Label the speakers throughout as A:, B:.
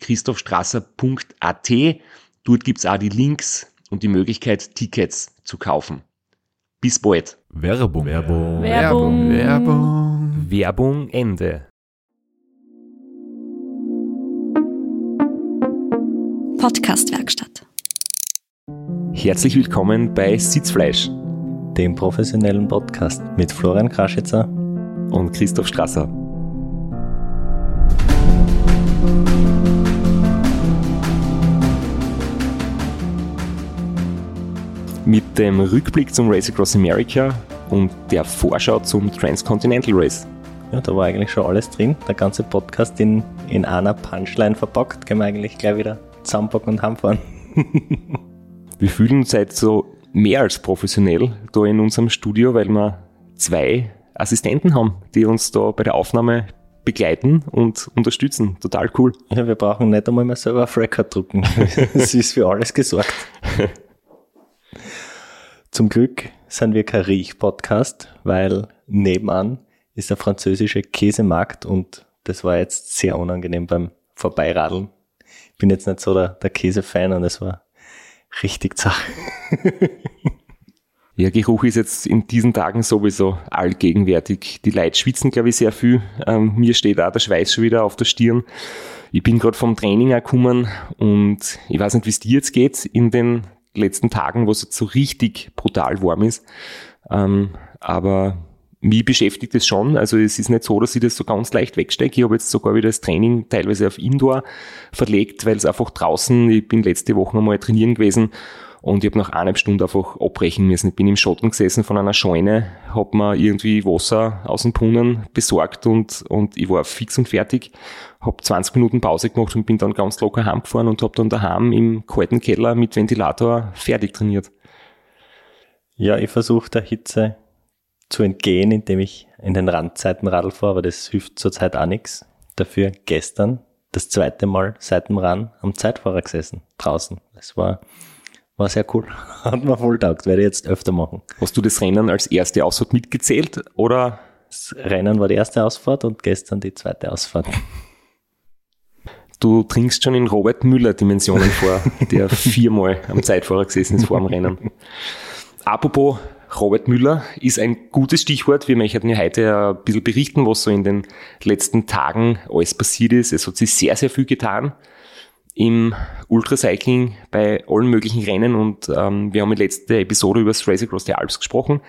A: www.christophstrasser.at. Dort gibt's auch die Links und die Möglichkeit, Tickets zu kaufen. Bis bald.
B: Werbung.
C: Werbung.
D: Werbung.
C: Werbung.
A: Werbung Ende.
E: Podcastwerkstatt.
A: Herzlich willkommen bei Sitzfleisch
F: dem professionellen Podcast mit Florian Kraschitzer
A: und Christoph Strasser. Mit dem Rückblick zum Race Across America und der Vorschau zum Transcontinental Race.
F: Ja, da war eigentlich schon alles drin. Der ganze Podcast in, in einer Punchline verpackt. Können wir eigentlich gleich wieder zusammenpacken und heimfahren.
A: wir fühlen uns seit so mehr als professionell da in unserem Studio, weil wir zwei Assistenten haben, die uns da bei der Aufnahme begleiten und unterstützen. Total cool.
F: Ja, wir brauchen nicht einmal mehr selber auf Record drucken. es ist für alles gesorgt. Zum Glück sind wir kein Riech-Podcast, weil nebenan ist der französische Käsemarkt und das war jetzt sehr unangenehm beim Vorbeiradeln. Ich bin jetzt nicht so der, der Käsefan und es war richtig zach.
A: Ja, Geruch ist jetzt in diesen Tagen sowieso allgegenwärtig. Die Leute schwitzen, glaube ich, sehr viel. Ähm, mir steht auch der Schweiß schon wieder auf der Stirn. Ich bin gerade vom Training gekommen und ich weiß nicht, wie es dir jetzt geht in den letzten Tagen, wo es so richtig brutal warm ist. Ähm, aber mich beschäftigt es schon. Also es ist nicht so, dass ich das so ganz leicht wegstecke. Ich habe jetzt sogar wieder das Training teilweise auf Indoor verlegt, weil es einfach draußen, ich bin letzte Woche nochmal trainieren gewesen und ich habe nach eineinhalb Stunden einfach abbrechen müssen. Ich bin im Schotten gesessen von einer Scheune, habe mir irgendwie Wasser aus dem Brunnen besorgt und, und ich war fix und fertig. Habe 20 Minuten Pause gemacht und bin dann ganz locker heimgefahren und habe dann daheim im kalten Keller mit Ventilator fertig trainiert.
F: Ja, ich versuche der Hitze zu entgehen, indem ich in den Randzeiten Radl fahre, aber das hilft zurzeit auch nichts. Dafür gestern das zweite Mal seit dem Run am Zeitfahrer gesessen, draußen. Das war, war sehr cool. Hat mir voll taugt, werde ich jetzt öfter machen.
A: Hast du das Rennen als erste Ausfahrt mitgezählt oder?
F: Das Rennen war die erste Ausfahrt und gestern die zweite Ausfahrt.
A: Du trinkst schon in Robert Müller Dimensionen vor, der viermal am Zeitfahrer gesessen ist vor dem Rennen. Apropos Robert Müller ist ein gutes Stichwort. Wir möchten ja heute ein bisschen berichten, was so in den letzten Tagen alles passiert ist. Es hat sich sehr, sehr viel getan im Ultracycling bei allen möglichen Rennen und ähm, wir haben in letzter Episode über das Race Across the Alps gesprochen.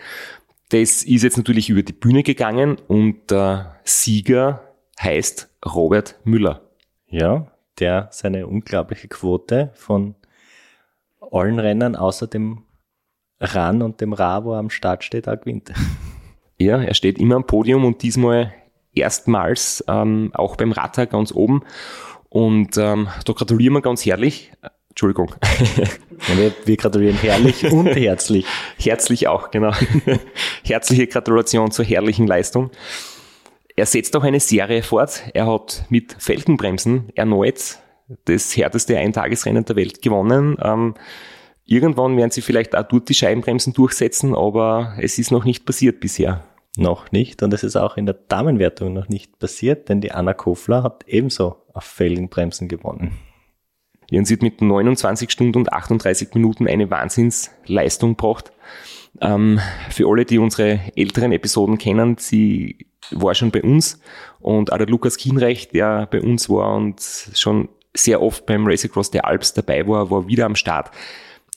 A: Das ist jetzt natürlich über die Bühne gegangen und der Sieger heißt Robert Müller.
F: Ja, der seine unglaubliche Quote von allen Rennen außer dem Ran und dem Ra, wo er am Start steht, auch gewinnt.
A: Ja, er steht immer am Podium und diesmal erstmals ähm, auch beim Radtag ganz oben. Und ähm, da gratulieren wir ganz herrlich. Entschuldigung.
F: Ja, wir, wir gratulieren herrlich und herzlich.
A: Herzlich auch, genau. Herzliche Gratulation zur herrlichen Leistung. Er setzt auch eine Serie fort. Er hat mit Felgenbremsen erneut das härteste Eintagesrennen der Welt gewonnen. Ähm, Irgendwann werden sie vielleicht auch dort die Scheibenbremsen durchsetzen, aber es ist noch nicht passiert bisher.
F: Noch nicht und es ist auch in der Damenwertung noch nicht passiert, denn die Anna Kofler hat ebenso auf Felgenbremsen gewonnen.
A: Sie hat mit 29 Stunden und 38 Minuten eine Wahnsinnsleistung gebracht. Ähm, für alle, die unsere älteren Episoden kennen, sie war schon bei uns und auch der Lukas Kienrecht, der bei uns war und schon sehr oft beim Race Across the Alps dabei war, war wieder am Start.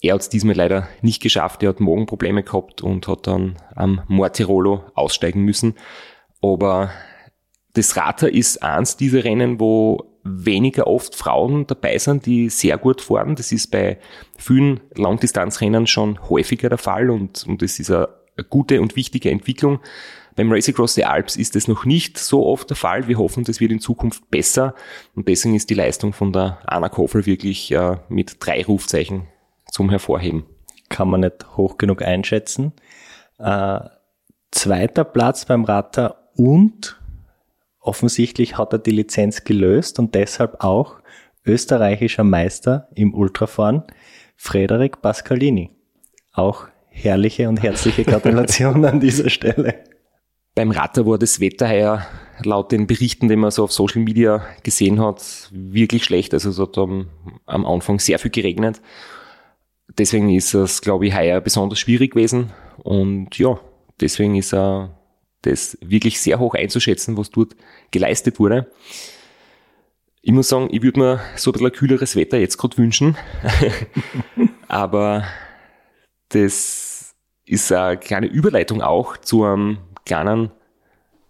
A: Er hat es diesmal leider nicht geschafft. Er hat Magenprobleme gehabt und hat dann am Mortirolo aussteigen müssen. Aber das Rata ist eins dieser Rennen, wo weniger oft Frauen dabei sind, die sehr gut fahren. Das ist bei vielen Langdistanzrennen schon häufiger der Fall und, und das ist eine, gute und wichtige Entwicklung. Beim Race Across the Alps ist das noch nicht so oft der Fall. Wir hoffen, das wird in Zukunft besser. Und deswegen ist die Leistung von der Anna Koffel wirklich äh, mit drei Rufzeichen zum Hervorheben.
F: Kann man nicht hoch genug einschätzen. Äh, zweiter Platz beim Rata und offensichtlich hat er die Lizenz gelöst und deshalb auch österreichischer Meister im Ultrafahren, Frederik Pascalini. Auch herrliche und herzliche Gratulation an dieser Stelle.
A: Beim Ratter war das Wetter heuer laut den Berichten, die man so auf Social Media gesehen hat, wirklich schlecht. Also es hat am, am Anfang sehr viel geregnet. Deswegen ist es, glaube ich, heuer besonders schwierig gewesen. Und ja, deswegen ist er das wirklich sehr hoch einzuschätzen, was dort geleistet wurde. Ich muss sagen, ich würde mir so ein bisschen kühleres Wetter jetzt gerade wünschen. Aber das ist eine kleine Überleitung auch zu einem kleinen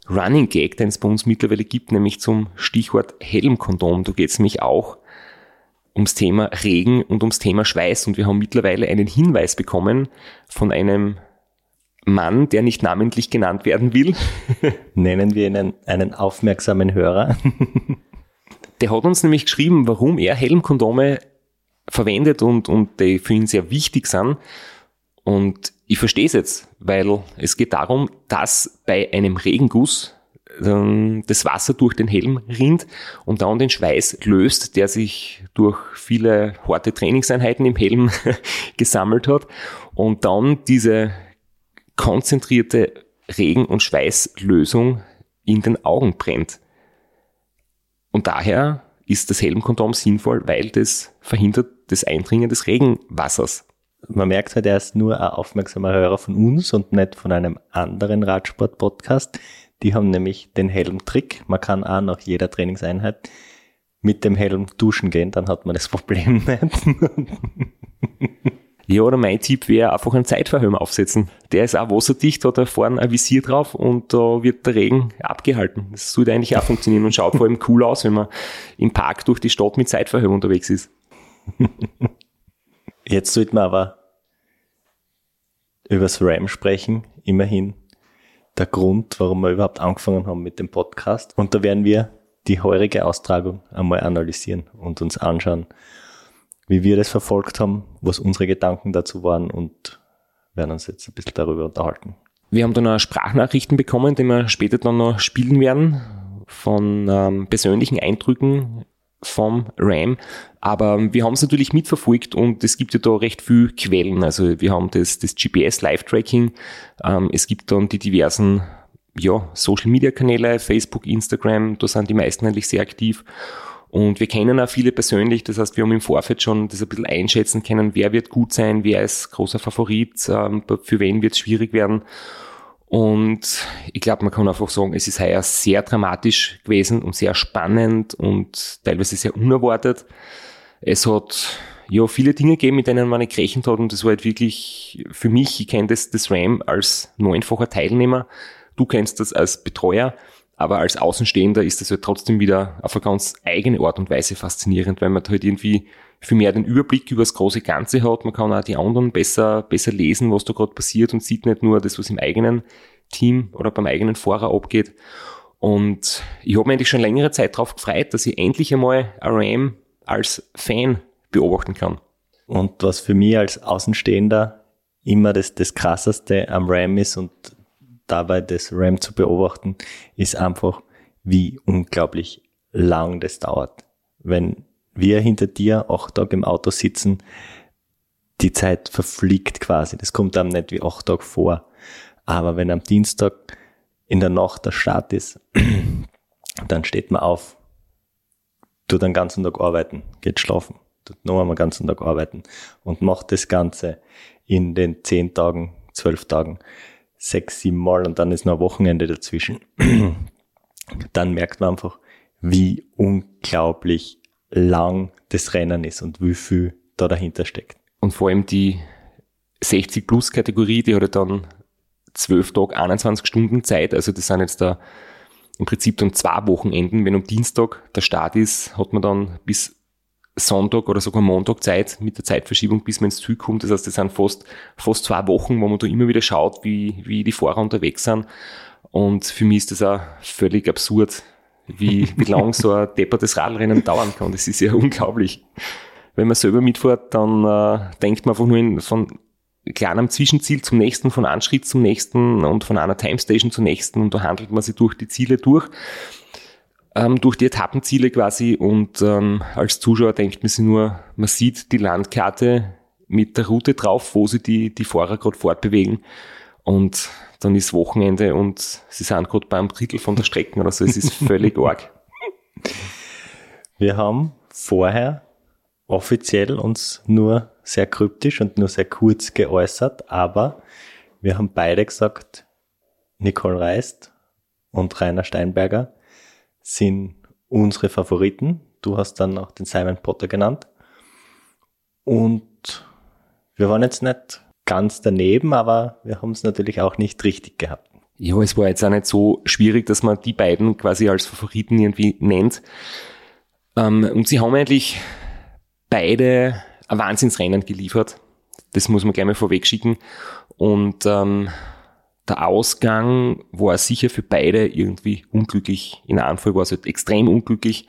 A: Running Gag, den es bei uns mittlerweile gibt, nämlich zum Stichwort Helmkondom. Da geht es nämlich auch ums Thema Regen und ums Thema Schweiß. Und wir haben mittlerweile einen Hinweis bekommen von einem Mann, der nicht namentlich genannt werden will.
F: Nennen wir ihn einen aufmerksamen Hörer.
A: der hat uns nämlich geschrieben, warum er Helmkondome verwendet und, und die für ihn sehr wichtig sind. Und ich verstehe es jetzt, weil es geht darum, dass bei einem Regenguss das Wasser durch den Helm rinnt und dann den Schweiß löst, der sich durch viele harte Trainingseinheiten im Helm gesammelt hat und dann diese konzentrierte Regen- und Schweißlösung in den Augen brennt. Und daher ist das Helmkondom sinnvoll, weil das verhindert das Eindringen des Regenwassers
F: man merkt halt, er ist nur ein aufmerksamer Hörer von uns und nicht von einem anderen Radsport-Podcast. Die haben nämlich den Helm-Trick. Man kann auch nach jeder Trainingseinheit mit dem Helm duschen gehen, dann hat man das Problem nicht.
A: Ja, oder mein Tipp wäre einfach einen Zeitverhömer aufsetzen. Der ist auch wasserdicht, hat da vorne ein Visier drauf und da wird der Regen abgehalten. Das sollte eigentlich auch funktionieren und schaut vor allem cool aus, wenn man im Park durch die Stadt mit Zeitverhömer unterwegs ist.
F: Jetzt sollten wir aber übers RAM sprechen. Immerhin der Grund, warum wir überhaupt angefangen haben mit dem Podcast. Und da werden wir die heurige Austragung einmal analysieren und uns anschauen, wie wir das verfolgt haben, was unsere Gedanken dazu waren und werden uns jetzt ein bisschen darüber unterhalten.
A: Wir haben dann auch Sprachnachrichten bekommen, die wir später dann noch spielen werden, von ähm, persönlichen Eindrücken vom RAM. Aber wir haben es natürlich mitverfolgt und es gibt ja da recht viel Quellen. Also wir haben das, das GPS Live-Tracking, ähm, es gibt dann die diversen ja, Social-Media-Kanäle, Facebook, Instagram, da sind die meisten eigentlich sehr aktiv. Und wir kennen auch viele persönlich, das heißt, wir haben im Vorfeld schon das ein bisschen einschätzen können, wer wird gut sein, wer ist großer Favorit, ähm, für wen wird es schwierig werden. Und ich glaube, man kann einfach sagen, es ist heuer sehr dramatisch gewesen und sehr spannend und teilweise sehr unerwartet. Es hat ja viele Dinge gegeben, mit denen man nicht gerechnet hat und das war halt wirklich für mich, ich kenne das, das RAM als neunfacher Teilnehmer, du kennst das als Betreuer, aber als Außenstehender ist das halt trotzdem wieder auf eine ganz eigene Art und Weise faszinierend, weil man halt irgendwie viel mehr den Überblick über das große Ganze hat. Man kann auch die anderen besser, besser lesen, was da gerade passiert und sieht nicht nur das, was im eigenen Team oder beim eigenen Fahrer abgeht. Und ich habe mich eigentlich schon längere Zeit darauf gefreut, dass ich endlich einmal RAM als Fan beobachten kann.
F: Und was für mich als Außenstehender immer das, das Krasseste am RAM ist und dabei das RAM zu beobachten, ist einfach, wie unglaublich lang das dauert. Wenn wir hinter dir acht Tage im Auto sitzen, die Zeit verfliegt quasi. Das kommt einem nicht wie acht Tage vor. Aber wenn am Dienstag in der Nacht der Start ist, dann steht man auf, tut den ganzen Tag arbeiten, geht schlafen, tut noch einmal den ganzen Tag arbeiten und macht das Ganze in den zehn Tagen, zwölf Tagen, sechs, sieben Mal und dann ist noch ein Wochenende dazwischen. dann merkt man einfach, wie unglaublich lang das Rennen ist und wie viel da dahinter steckt.
A: Und vor allem die 60 Plus Kategorie, die hat ja dann 12 Tage, 21 Stunden Zeit. Also das sind jetzt da im Prinzip dann zwei Wochenenden. Wenn am Dienstag der Start ist, hat man dann bis Sonntag oder sogar Montag Zeit mit der Zeitverschiebung, bis man ins Ziel kommt. Das heißt, das sind fast, fast zwei Wochen, wo man da immer wieder schaut, wie, wie die Fahrer unterwegs sind. Und für mich ist das auch völlig absurd, wie, wie lang so ein deppertes Radrennen dauern kann. Das ist ja unglaublich. Wenn man selber mitfährt, dann äh, denkt man einfach nur in, von kleinem Zwischenziel zum nächsten, von einem Schritt zum nächsten und von einer Timestation zur nächsten und da handelt man sich durch die Ziele durch ähm, durch die Etappenziele quasi und ähm, als Zuschauer denkt man sich nur, man sieht die Landkarte mit der Route drauf, wo sie die, die Fahrer gerade fortbewegen und dann ist Wochenende und sie sind gerade beim Drittel von der Strecke oder so, es ist völlig arg.
F: Wir haben vorher offiziell uns nur sehr kryptisch und nur sehr kurz geäußert, aber wir haben beide gesagt, Nicole Reist und Rainer Steinberger sind unsere Favoriten. Du hast dann auch den Simon Potter genannt. Und wir waren jetzt nicht ganz daneben, aber wir haben es natürlich auch nicht richtig gehabt.
A: Ja, es war jetzt auch nicht so schwierig, dass man die beiden quasi als Favoriten irgendwie nennt. Ähm, und sie haben eigentlich beide ein Wahnsinnsrennen geliefert. Das muss man gleich mal vorweg schicken. Und ähm, der Ausgang war sicher für beide irgendwie unglücklich. In einem Fall war es halt extrem unglücklich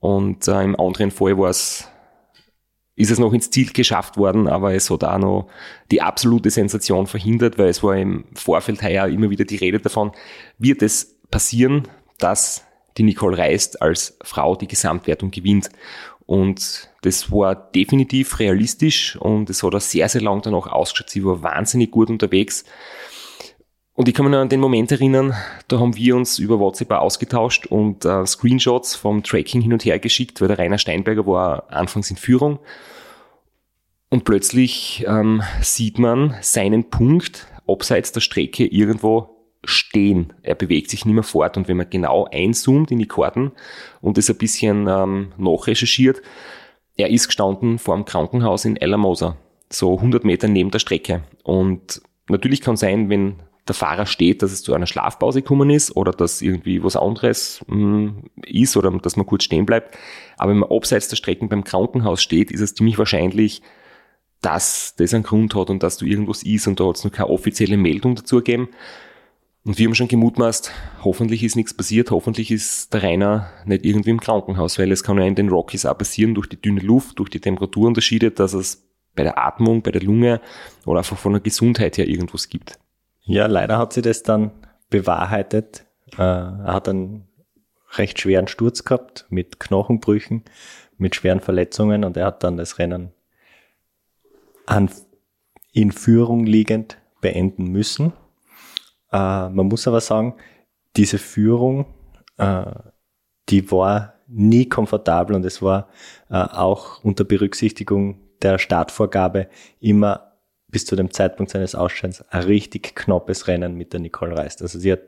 A: und äh, im anderen Fall war es, ist es noch ins Ziel geschafft worden, aber es hat auch noch die absolute Sensation verhindert, weil es war im Vorfeld heuer immer wieder die Rede davon, wird es passieren, dass die Nicole Reist als Frau die Gesamtwertung gewinnt. Und das war definitiv realistisch und es hat auch sehr, sehr lang danach ausgeschaut. Sie war wahnsinnig gut unterwegs. Und ich kann mich noch an den Moment erinnern, da haben wir uns über WhatsApp ausgetauscht und äh, Screenshots vom Tracking hin und her geschickt, weil der Rainer Steinberger war anfangs in Führung. Und plötzlich ähm, sieht man seinen Punkt abseits der Strecke irgendwo stehen. Er bewegt sich nicht mehr fort. Und wenn man genau einzoomt in die Karten und es ein bisschen ähm, nachrecherchiert, er ist gestanden vor dem Krankenhaus in Alamosa, so 100 Meter neben der Strecke. Und natürlich kann sein, wenn der Fahrer steht, dass es zu einer Schlafpause gekommen ist oder dass irgendwie was anderes mh, hm, ist oder dass man kurz stehen bleibt. Aber wenn man abseits der Strecken beim Krankenhaus steht, ist es ziemlich wahrscheinlich, dass das einen Grund hat und dass du irgendwas ist und da hat es noch keine offizielle Meldung dazu gegeben. Und wir haben schon gemutmaßt, hoffentlich ist nichts passiert, hoffentlich ist der Rainer nicht irgendwie im Krankenhaus, weil es kann ja in den Rockies auch passieren, durch die dünne Luft, durch die Temperaturunterschiede, dass es bei der Atmung, bei der Lunge oder einfach von der Gesundheit her irgendwas gibt.
F: Ja, leider hat sie das dann bewahrheitet. Äh, er hat einen recht schweren Sturz gehabt mit Knochenbrüchen, mit schweren Verletzungen und er hat dann das Rennen an, in Führung liegend beenden müssen. Äh, man muss aber sagen, diese Führung, äh, die war nie komfortabel und es war auch unter Berücksichtigung der Startvorgabe immer bis zu dem Zeitpunkt seines Ausscheidens ein richtig knappes Rennen mit der Nicole Reist. Also sie hat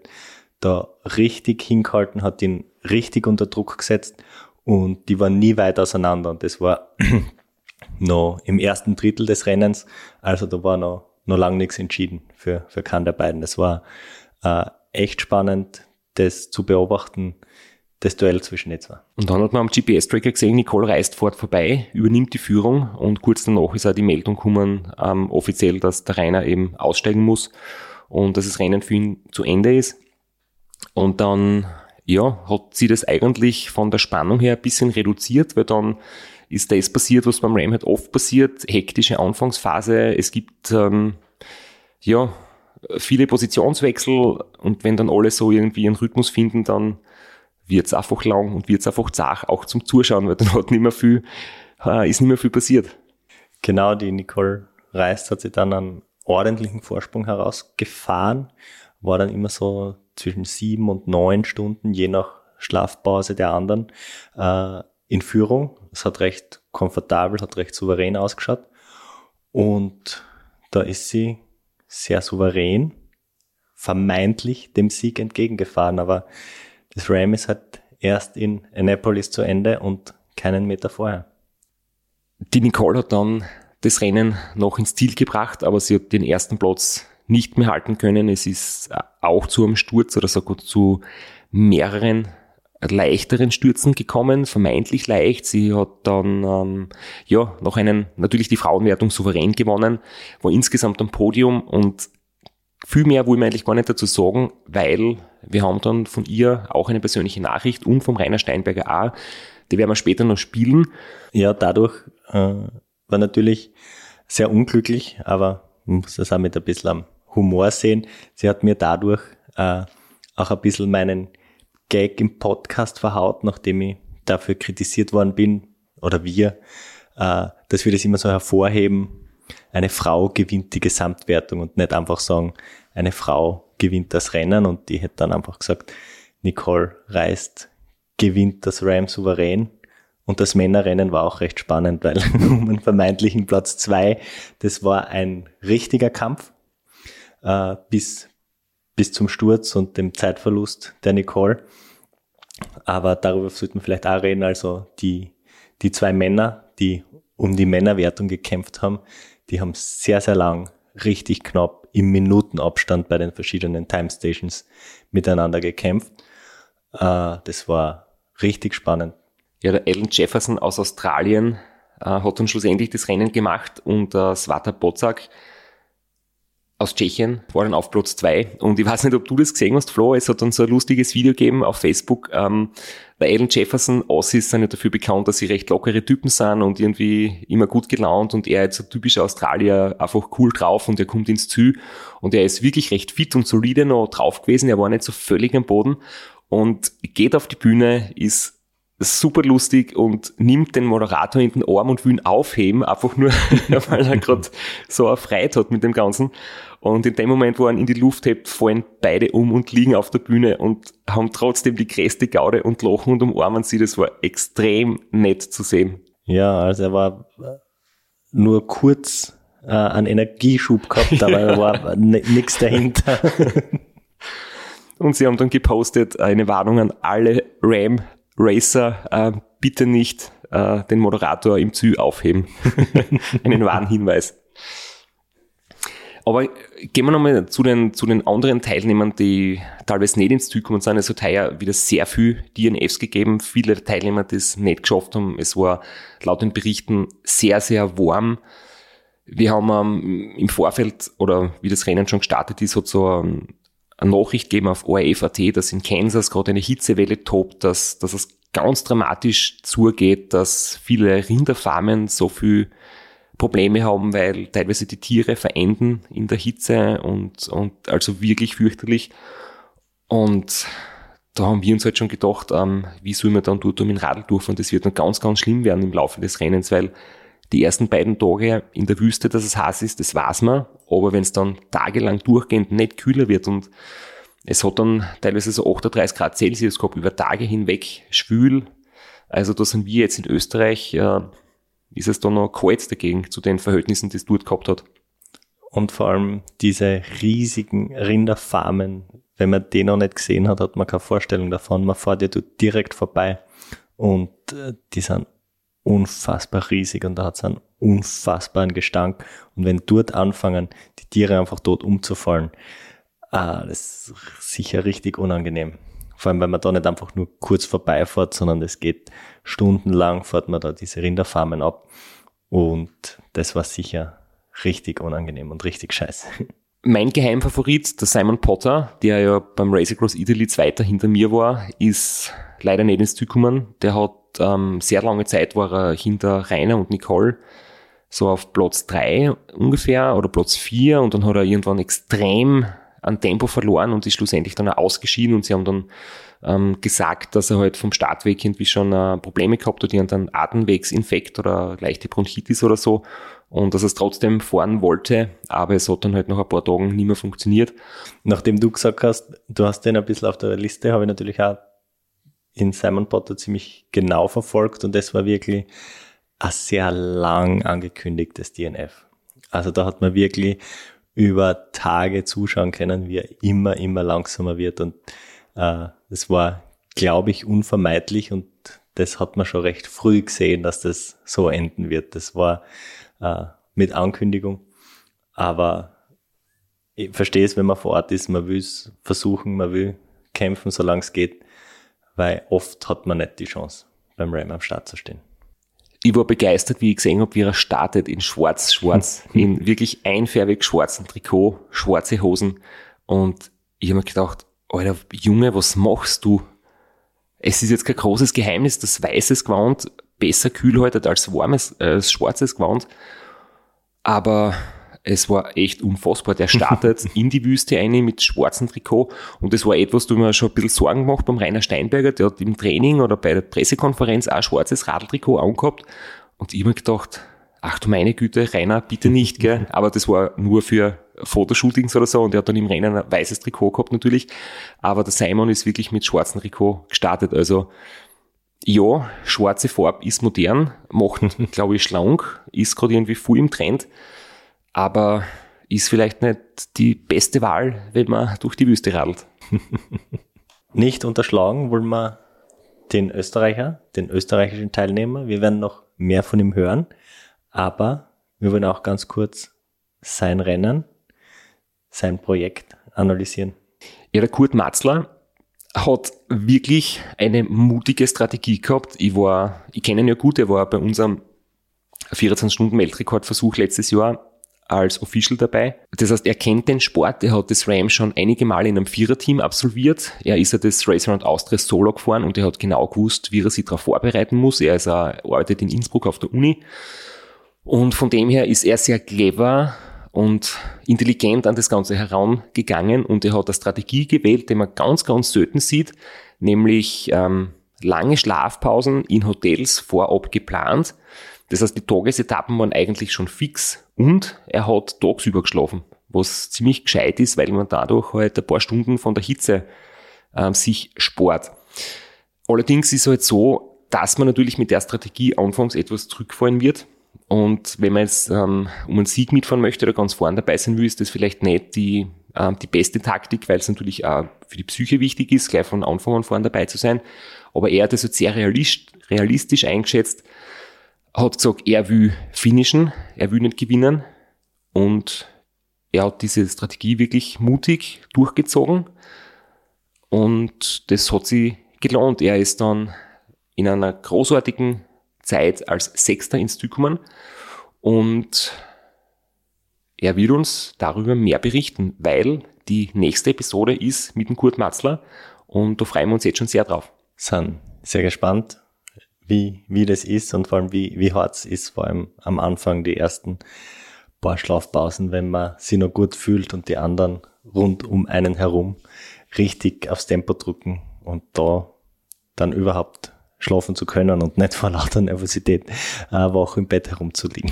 F: da richtig hingehalten, hat ihn richtig unter Druck gesetzt und die waren nie weit auseinander. Und das war noch im ersten Drittel des Rennens. Also da war noch, noch lang nichts entschieden für, für keinen der beiden. Das war äh, echt spannend, das zu beobachten, das Duell zwischen den zwei.
A: Und dann hat man am GPS-Tracker gesehen, Nicole reist fort vorbei, übernimmt die Führung und kurz danach ist auch die Meldung gekommen, ähm, offiziell, dass der Rainer eben aussteigen muss und dass das Rennen für ihn zu Ende ist. Und dann, ja, hat sie das eigentlich von der Spannung her ein bisschen reduziert, weil dann ist das passiert, was beim Ram halt oft passiert, hektische Anfangsphase, es gibt, ähm, ja, viele Positionswechsel und wenn dann alle so irgendwie ihren Rhythmus finden, dann wird's einfach lang und wird's einfach zart, auch zum Zuschauen, weil dann hat nicht mehr viel, äh, ist nicht mehr viel passiert.
F: Genau, die Nicole Reist hat sich dann einen ordentlichen Vorsprung herausgefahren, war dann immer so zwischen sieben und neun Stunden, je nach Schlafpause der anderen, äh, in Führung. Es hat recht komfortabel, hat recht souverän ausgeschaut. Und da ist sie sehr souverän, vermeintlich dem Sieg entgegengefahren. Aber das Ram ist halt erst in Annapolis zu Ende und keinen Meter vorher.
A: Die Nicole hat dann das Rennen noch ins Ziel gebracht, aber sie hat den ersten Platz nicht mehr halten können. Es ist auch zu einem Sturz oder sogar zu mehreren leichteren Stürzen gekommen, vermeintlich leicht. Sie hat dann ähm, ja noch einen natürlich die Frauenwertung souverän gewonnen, war insgesamt am Podium und viel mehr wollen wir eigentlich gar nicht dazu sagen, weil wir haben dann von ihr auch eine persönliche Nachricht und vom Rainer Steinberger auch. Die werden wir später noch spielen.
F: Ja, dadurch äh, war natürlich sehr unglücklich, aber man muss das auch mit ein bisschen Humor sehen. Sie hat mir dadurch äh, auch ein bisschen meinen Gag im Podcast verhaut, nachdem ich dafür kritisiert worden bin, oder wir, äh, dass wir das immer so hervorheben, eine Frau gewinnt die Gesamtwertung und nicht einfach sagen, eine Frau gewinnt das Rennen und die hätte dann einfach gesagt, Nicole Reist gewinnt das Ram souverän. Und das Männerrennen war auch recht spannend, weil um einen vermeintlichen Platz zwei, das war ein richtiger Kampf äh, bis, bis zum Sturz und dem Zeitverlust der Nicole. Aber darüber sollten wir vielleicht auch reden. Also die, die zwei Männer, die um die Männerwertung gekämpft haben, die haben sehr, sehr lang, richtig knapp im Minutenabstand bei den verschiedenen Time Stations miteinander gekämpft. Äh, das war richtig spannend.
A: Ja, der Alan Jefferson aus Australien äh, hat dann schlussendlich das Rennen gemacht und äh, Svata Bozak aus Tschechien war dann auf Platz zwei Und ich weiß nicht, ob du das gesehen hast, Flo. Es hat dann so ein lustiges Video gegeben auf Facebook. Ähm, der Alan Jefferson, Aussies sind ja dafür bekannt, dass sie recht lockere Typen sind und irgendwie immer gut gelaunt und er ist ein typischer Australier, einfach cool drauf und er kommt ins Ziel und er ist wirklich recht fit und solide noch drauf gewesen. Er war nicht so völlig am Boden und geht auf die Bühne, ist super lustig und nimmt den Moderator in den Arm und will ihn aufheben, einfach nur, weil er gerade so erfreut hat mit dem Ganzen. Und in dem Moment, wo er ihn in die Luft hebt, fallen beide um und liegen auf der Bühne und haben trotzdem die größte Gaude und lachen und umarmen sie. Das war extrem nett zu sehen.
F: Ja, also er war nur kurz äh, einen Energieschub gehabt, aber er war nichts dahinter.
A: und sie haben dann gepostet eine Warnung an alle Ram Racer, äh, bitte nicht äh, den Moderator im Zü aufheben. Einen Warnhinweis. Aber gehen wir nochmal zu den, zu den anderen Teilnehmern, die teilweise nicht ins Ziel gekommen sind. Es hat heuer wieder sehr viel DNFs gegeben. Viele Teilnehmer, die es nicht geschafft haben. Es war laut den Berichten sehr, sehr warm. Wir haben ähm, im Vorfeld oder wie das Rennen schon gestartet ist, hat so ähm, eine Nachricht gegeben auf ORF.at, dass in Kansas gerade eine Hitzewelle tobt, dass, dass es ganz dramatisch zugeht, dass viele Rinderfarmen so viel Probleme haben, weil teilweise die Tiere verenden in der Hitze und, und also wirklich fürchterlich. Und da haben wir uns halt schon gedacht, ähm, wie soll man dann dort um den Radl durchfahren? Das wird dann ganz, ganz schlimm werden im Laufe des Rennens, weil die ersten beiden Tage in der Wüste, dass es heiß ist, das weiß man. Aber wenn es dann tagelang durchgehend nicht kühler wird und es hat dann teilweise so 38 Grad Celsius gehabt, über Tage hinweg schwül. Also da sind wir jetzt in Österreich, äh, ist es dann noch kalt dagegen zu den Verhältnissen, die es dort gehabt hat.
F: Und vor allem diese riesigen Rinderfarmen, wenn man die noch nicht gesehen hat, hat man keine Vorstellung davon. Man fährt ja dort direkt vorbei und äh, die sind unfassbar riesig und da hat es einen unfassbaren Gestank. Und wenn dort anfangen, die Tiere einfach dort umzufallen, ah, das ist sicher richtig unangenehm. Vor allem, wenn man da nicht einfach nur kurz vorbeifährt, sondern es geht stundenlang, fährt man da diese Rinderfarmen ab. Und das war sicher richtig unangenehm und richtig scheiße.
A: Mein Geheimfavorit, der Simon Potter, der ja beim Race Across Italy Zweiter hinter mir war, ist leider nicht ins Ziel gekommen. Der hat ähm, sehr lange Zeit war er hinter Rainer und Nicole so auf Platz drei ungefähr oder Platz vier und dann hat er irgendwann extrem an Tempo verloren und ist schlussendlich dann auch ausgeschieden und sie haben dann ähm, gesagt, dass er halt vom Startweg irgendwie schon äh, Probleme gehabt hat, irgendeinen Atemwegsinfekt oder leichte Bronchitis oder so und dass er es trotzdem fahren wollte, aber es hat dann halt nach ein paar Tagen nicht mehr funktioniert.
F: Nachdem du gesagt hast, du hast den ein bisschen auf der Liste, habe ich natürlich auch in Simon Potter ziemlich genau verfolgt und das war wirklich ein sehr lang angekündigtes DNF. Also da hat man wirklich über Tage zuschauen können, wie er immer, immer langsamer wird und äh, das war, glaube ich, unvermeidlich und das hat man schon recht früh gesehen, dass das so enden wird. Das war äh, mit Ankündigung. Aber ich verstehe es, wenn man vor Ort ist, man will es versuchen, man will kämpfen, solange es geht, weil oft hat man nicht die Chance, beim Ram am Start zu stehen.
A: Ich war begeistert, wie ich gesehen habe, wie er startet in schwarz, schwarz, in wirklich einfärbig schwarzen Trikot, schwarze Hosen. Und ich habe mir gedacht, Alter, Junge, was machst du? Es ist jetzt kein großes Geheimnis, dass weißes Gewand besser kühl haltet als warmes, äh, schwarzes Gewand. Aber es war echt unfassbar. Der startet in die Wüste ein mit schwarzem Trikot und das war etwas, du mir schon ein bisschen Sorgen gemacht beim Rainer Steinberger, der hat im Training oder bei der Pressekonferenz auch ein schwarzes Radltrikot angehabt und ich mir gedacht, ach du meine Güte, Rainer, bitte nicht, gell? Aber das war nur für Fotoshootings oder so und er hat dann im Rennen ein weißes Trikot gehabt natürlich. Aber der Simon ist wirklich mit schwarzem Trikot gestartet. Also ja, schwarze Farbe ist modern, macht, glaube ich, schlank, ist gerade irgendwie voll im Trend aber ist vielleicht nicht die beste Wahl, wenn man durch die Wüste radelt.
F: nicht unterschlagen wollen wir den Österreicher, den österreichischen Teilnehmer. Wir werden noch mehr von ihm hören, aber wir wollen auch ganz kurz sein Rennen, sein Projekt analysieren.
A: Ja, der Kurt Matzler hat wirklich eine mutige Strategie gehabt. Ich war, ich kenne ihn ja gut, er war bei unserem 24-Stunden-Weltrekordversuch letztes Jahr als Official dabei. Das heißt, er kennt den Sport, er hat das Ram schon einige Male in einem Viererteam absolviert. Er ist ja das Race Around Austria Solo gefahren und er hat genau gewusst, wie er sich darauf vorbereiten muss. Er ist auch, arbeitet in Innsbruck auf der Uni. Und von dem her ist er sehr clever und intelligent an das Ganze herangegangen und er hat eine Strategie gewählt, die man ganz, ganz selten sieht, nämlich ähm, lange Schlafpausen in Hotels vorab geplant. Das heißt, die Tagesetappen waren eigentlich schon fix und er hat tagsüber geschlafen, was ziemlich gescheit ist, weil man dadurch halt ein paar Stunden von der Hitze ähm, sich spart. Allerdings ist es halt so, dass man natürlich mit der Strategie anfangs etwas zurückfallen wird. Und wenn man jetzt ähm, um einen Sieg mitfahren möchte oder ganz vorne dabei sein will, ist das vielleicht nicht die, ähm, die beste Taktik, weil es natürlich auch für die Psyche wichtig ist, gleich von Anfang an vorne dabei zu sein. Aber er hat das jetzt sehr realistisch eingeschätzt, hat gesagt, er will finishen, er will nicht gewinnen. Und er hat diese Strategie wirklich mutig durchgezogen. Und das hat sie gelohnt. Er ist dann in einer großartigen Zeit als Sechster ins Ziel gekommen. Und er wird uns darüber mehr berichten, weil die nächste Episode ist mit dem Kurt Matzler. Und da freuen wir uns jetzt schon sehr drauf.
F: Sind sehr gespannt wie, wie das ist und vor allem wie, wie hart es ist, vor allem am Anfang die ersten paar Schlafpausen, wenn man sich noch gut fühlt und die anderen rund um einen herum richtig aufs Tempo drücken und da dann überhaupt schlafen zu können und nicht vor lauter Nervosität eine Woche im Bett herumzuliegen.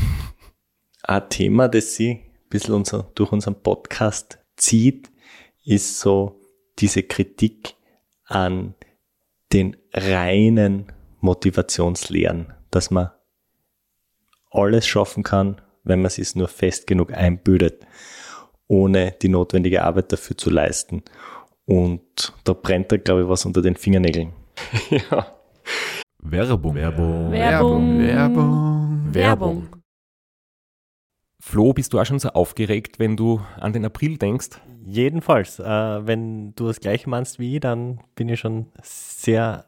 F: Ein Thema, das sie ein bisschen unser, durch unseren Podcast zieht, ist so diese Kritik an den reinen Motivationslehren, dass man alles schaffen kann, wenn man es nur fest genug einbüdet, ohne die notwendige Arbeit dafür zu leisten. Und da brennt da, glaube ich, was unter den Fingernägeln.
A: ja.
C: Werbung.
E: Werbung. Werbung.
C: Werbung.
E: Werbung.
A: Flo, bist du auch schon so aufgeregt, wenn du an den April denkst?
F: Jedenfalls. Äh, wenn du das gleiche meinst wie ich, dann bin ich schon sehr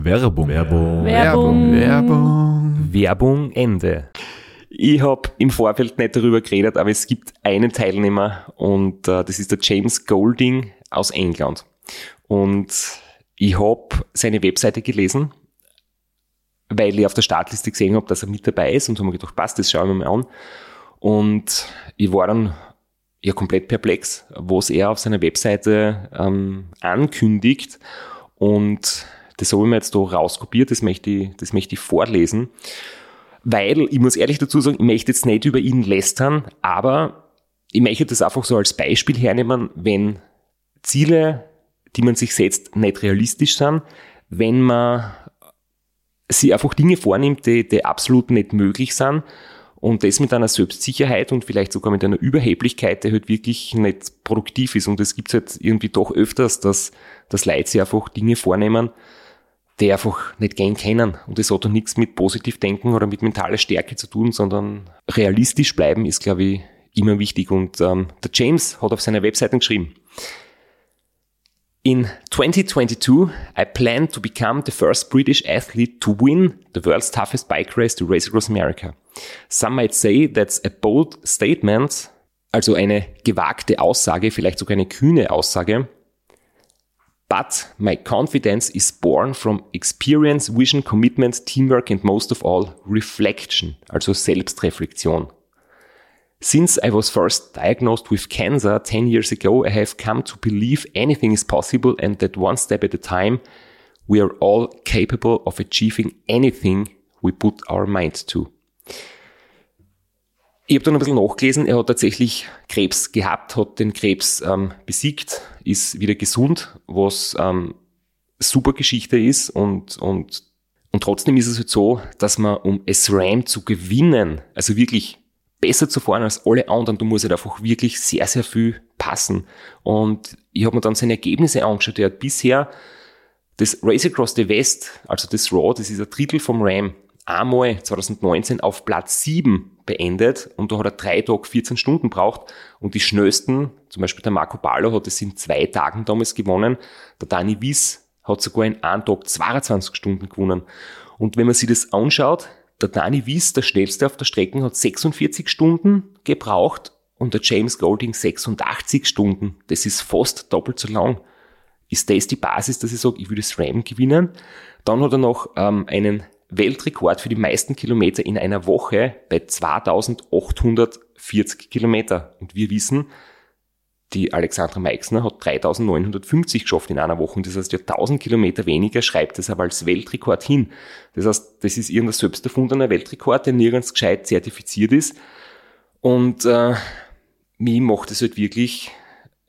C: Werbung. Werbung.
E: Werbung.
C: Werbung.
A: Werbung Ende. Ich habe im Vorfeld nicht darüber geredet, aber es gibt einen Teilnehmer und äh, das ist der James Golding aus England. Und ich habe seine Webseite gelesen, weil ich auf der Startliste gesehen habe, dass er mit dabei ist und habe mir gedacht, passt, das schauen wir mal an. Und ich war dann ja komplett perplex, was er auf seiner Webseite ähm, ankündigt. Und das habe ich mir jetzt da rauskopiert, das möchte ich, das möchte ich vorlesen. Weil, ich muss ehrlich dazu sagen, ich möchte jetzt nicht über ihn lästern, aber ich möchte das einfach so als Beispiel hernehmen, wenn Ziele, die man sich setzt, nicht realistisch sind, wenn man sich einfach Dinge vornimmt, die, die absolut nicht möglich sind und das mit einer Selbstsicherheit und vielleicht sogar mit einer Überheblichkeit, die halt wirklich nicht produktiv ist. Und es gibt halt irgendwie doch öfters, dass, dass Leute sich einfach Dinge vornehmen, die einfach nicht gehen können. Und das hat doch nichts mit Positivdenken oder mit mentaler Stärke zu tun, sondern realistisch bleiben ist, glaube ich, immer wichtig. Und ähm, der James hat auf seiner Webseite geschrieben, In 2022, I plan to become the first British athlete to win the world's toughest bike race to race across America. Some might say that's a bold statement, also eine gewagte Aussage, vielleicht sogar eine kühne Aussage. But my confidence is born from experience, vision, commitment, teamwork and most of all reflection, also Selbstreflexion. Since I was first diagnosed with cancer 10 years ago, I have come to believe anything is possible and that one step at a time, we are all capable of achieving anything we put our mind to. Ich habe dann ein bisschen nachgelesen, er hat tatsächlich Krebs gehabt, hat den Krebs ähm, besiegt, ist wieder gesund, was ähm, super Geschichte ist und, und, und trotzdem ist es halt so, dass man, um SRAM zu gewinnen, also wirklich besser zu fahren als alle anderen, du musst halt einfach wirklich sehr, sehr viel passen. Und ich habe mir dann seine Ergebnisse angeschaut. Er hat bisher das Race Across the West, also das Raw, das ist ein Drittel vom Ram, einmal 2019 auf Platz 7 beendet und da hat er drei Tage 14 Stunden braucht und die schnellsten, zum Beispiel der Marco Ballo hat es in zwei Tagen damals gewonnen, der Dani Wies hat sogar in einem Tag 22 Stunden gewonnen. Und wenn man sich das anschaut, der Dani Wies, der schnellste auf der Strecke, hat 46 Stunden gebraucht und der James Golding 86 Stunden. Das ist fast doppelt so lang. Ist das die Basis, dass ich sage, ich würde das Ram gewinnen? Dann hat er noch ähm, einen Weltrekord für die meisten Kilometer in einer Woche bei 2840 Kilometer. Und wir wissen, die Alexandra Meixner hat 3950 geschafft in einer Woche. Das heißt, ja 1000 Kilometer weniger schreibt es aber als Weltrekord hin. Das heißt, das ist irgendein selbst erfundener Weltrekord, der nirgends gescheit zertifiziert ist. Und äh, mich macht es halt wirklich,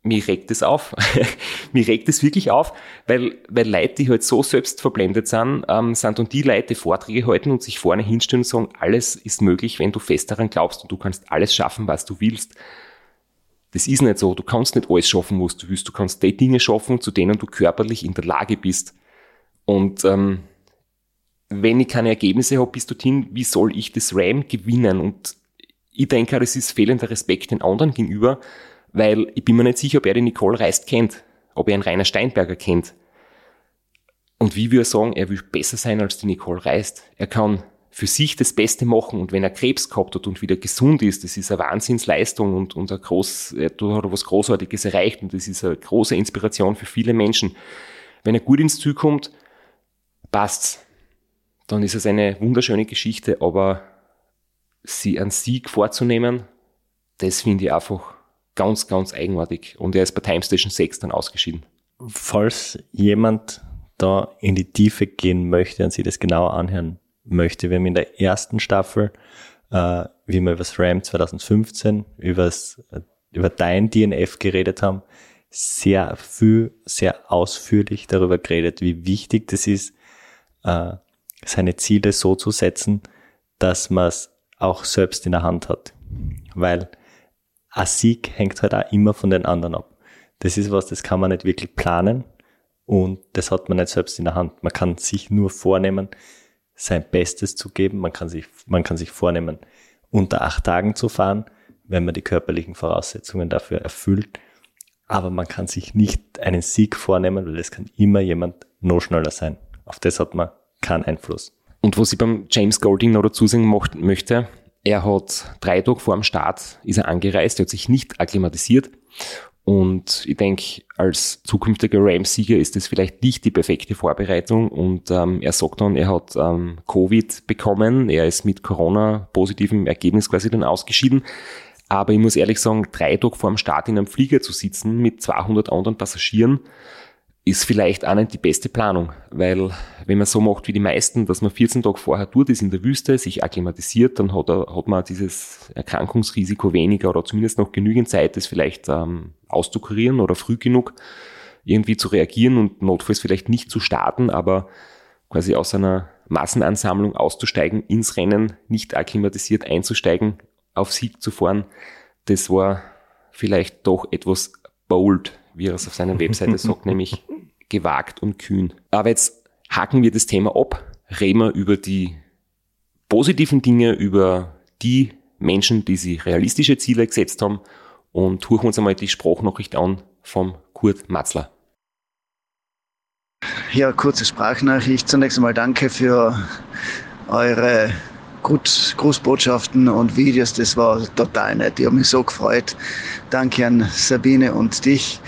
A: mich regt es auf. mich regt es wirklich auf, weil, weil Leute, die halt so selbst verblendet sind, ähm, sind und die Leute, Vorträge halten und sich vorne hinstellen und sagen, alles ist möglich, wenn du fest daran glaubst und du kannst alles schaffen, was du willst. Das ist nicht so. Du kannst nicht alles schaffen, was du willst. Du kannst die Dinge schaffen, zu denen du körperlich in der Lage bist. Und ähm, wenn ich keine Ergebnisse habe bis dorthin, wie soll ich das RAM gewinnen? Und ich denke, das ist fehlender Respekt den anderen gegenüber, weil ich bin mir nicht sicher, ob er die Nicole Reist kennt, ob er einen Rainer Steinberger kennt. Und wie wir sagen, er will besser sein als die Nicole Reist. Er kann für sich das Beste machen und wenn er Krebs gehabt hat und wieder gesund ist, das ist eine Wahnsinnsleistung und, und ein groß, er hat was Großartiges erreicht und das ist eine große Inspiration für viele Menschen. Wenn er gut ins Ziel kommt, passt's. Dann ist es eine wunderschöne Geschichte, aber sie einen Sieg vorzunehmen, das finde ich einfach ganz, ganz eigenartig. Und er ist bei Time Station 6 dann ausgeschieden.
F: Falls jemand da in die Tiefe gehen möchte und sich das genauer anhören möchte, wir haben in der ersten Staffel, äh, wie wir über das RAM 2015, übers, über dein DNF geredet haben, sehr viel, sehr ausführlich darüber geredet, wie wichtig das ist, äh, seine Ziele so zu setzen, dass man es auch selbst in der Hand hat. Weil ein Sieg hängt halt auch immer von den anderen ab. Das ist was, das kann man nicht wirklich planen und das hat man nicht selbst in der Hand. Man kann sich nur vornehmen, sein Bestes zu geben. Man kann sich, man kann sich vornehmen, unter acht Tagen zu fahren, wenn man die körperlichen Voraussetzungen dafür erfüllt. Aber man kann sich nicht einen Sieg vornehmen, weil es kann immer jemand noch schneller sein. Auf das hat man keinen Einfluss.
A: Und was ich beim James Golding noch dazu sagen möchte, er hat drei Tage vor dem Start ist er angereist, er hat sich nicht akklimatisiert. Und ich denke, als zukünftiger Rams-Sieger ist das vielleicht nicht die perfekte Vorbereitung. Und ähm, er sagt dann, er hat ähm, Covid bekommen, er ist mit Corona-positivem Ergebnis quasi dann ausgeschieden. Aber ich muss ehrlich sagen, drei Tage vor dem Start in einem Flieger zu sitzen mit 200 anderen Passagieren, ist vielleicht auch nicht die beste Planung, weil wenn man so macht wie die meisten, dass man 14 Tage vorher dort ist in der Wüste, sich akklimatisiert, dann hat, hat man dieses Erkrankungsrisiko weniger oder zumindest noch genügend Zeit, das vielleicht ähm, auszukurieren oder früh genug irgendwie zu reagieren und notfalls vielleicht nicht zu starten, aber quasi aus einer Massenansammlung auszusteigen, ins Rennen nicht akklimatisiert einzusteigen, auf Sieg zu fahren, das war vielleicht doch etwas bold, wie er es auf seiner Webseite sagt, nämlich gewagt und kühn. Aber jetzt haken wir das Thema ab, reden wir über die positiven Dinge, über die Menschen, die sich realistische Ziele gesetzt haben und hören uns einmal die Sprachnachricht an vom Kurt Matzler.
D: Ja, kurze Sprachnachricht. Zunächst einmal danke für eure Grußbotschaften und Videos. Das war total nett. Ich habe mich so gefreut. Danke an Sabine und dich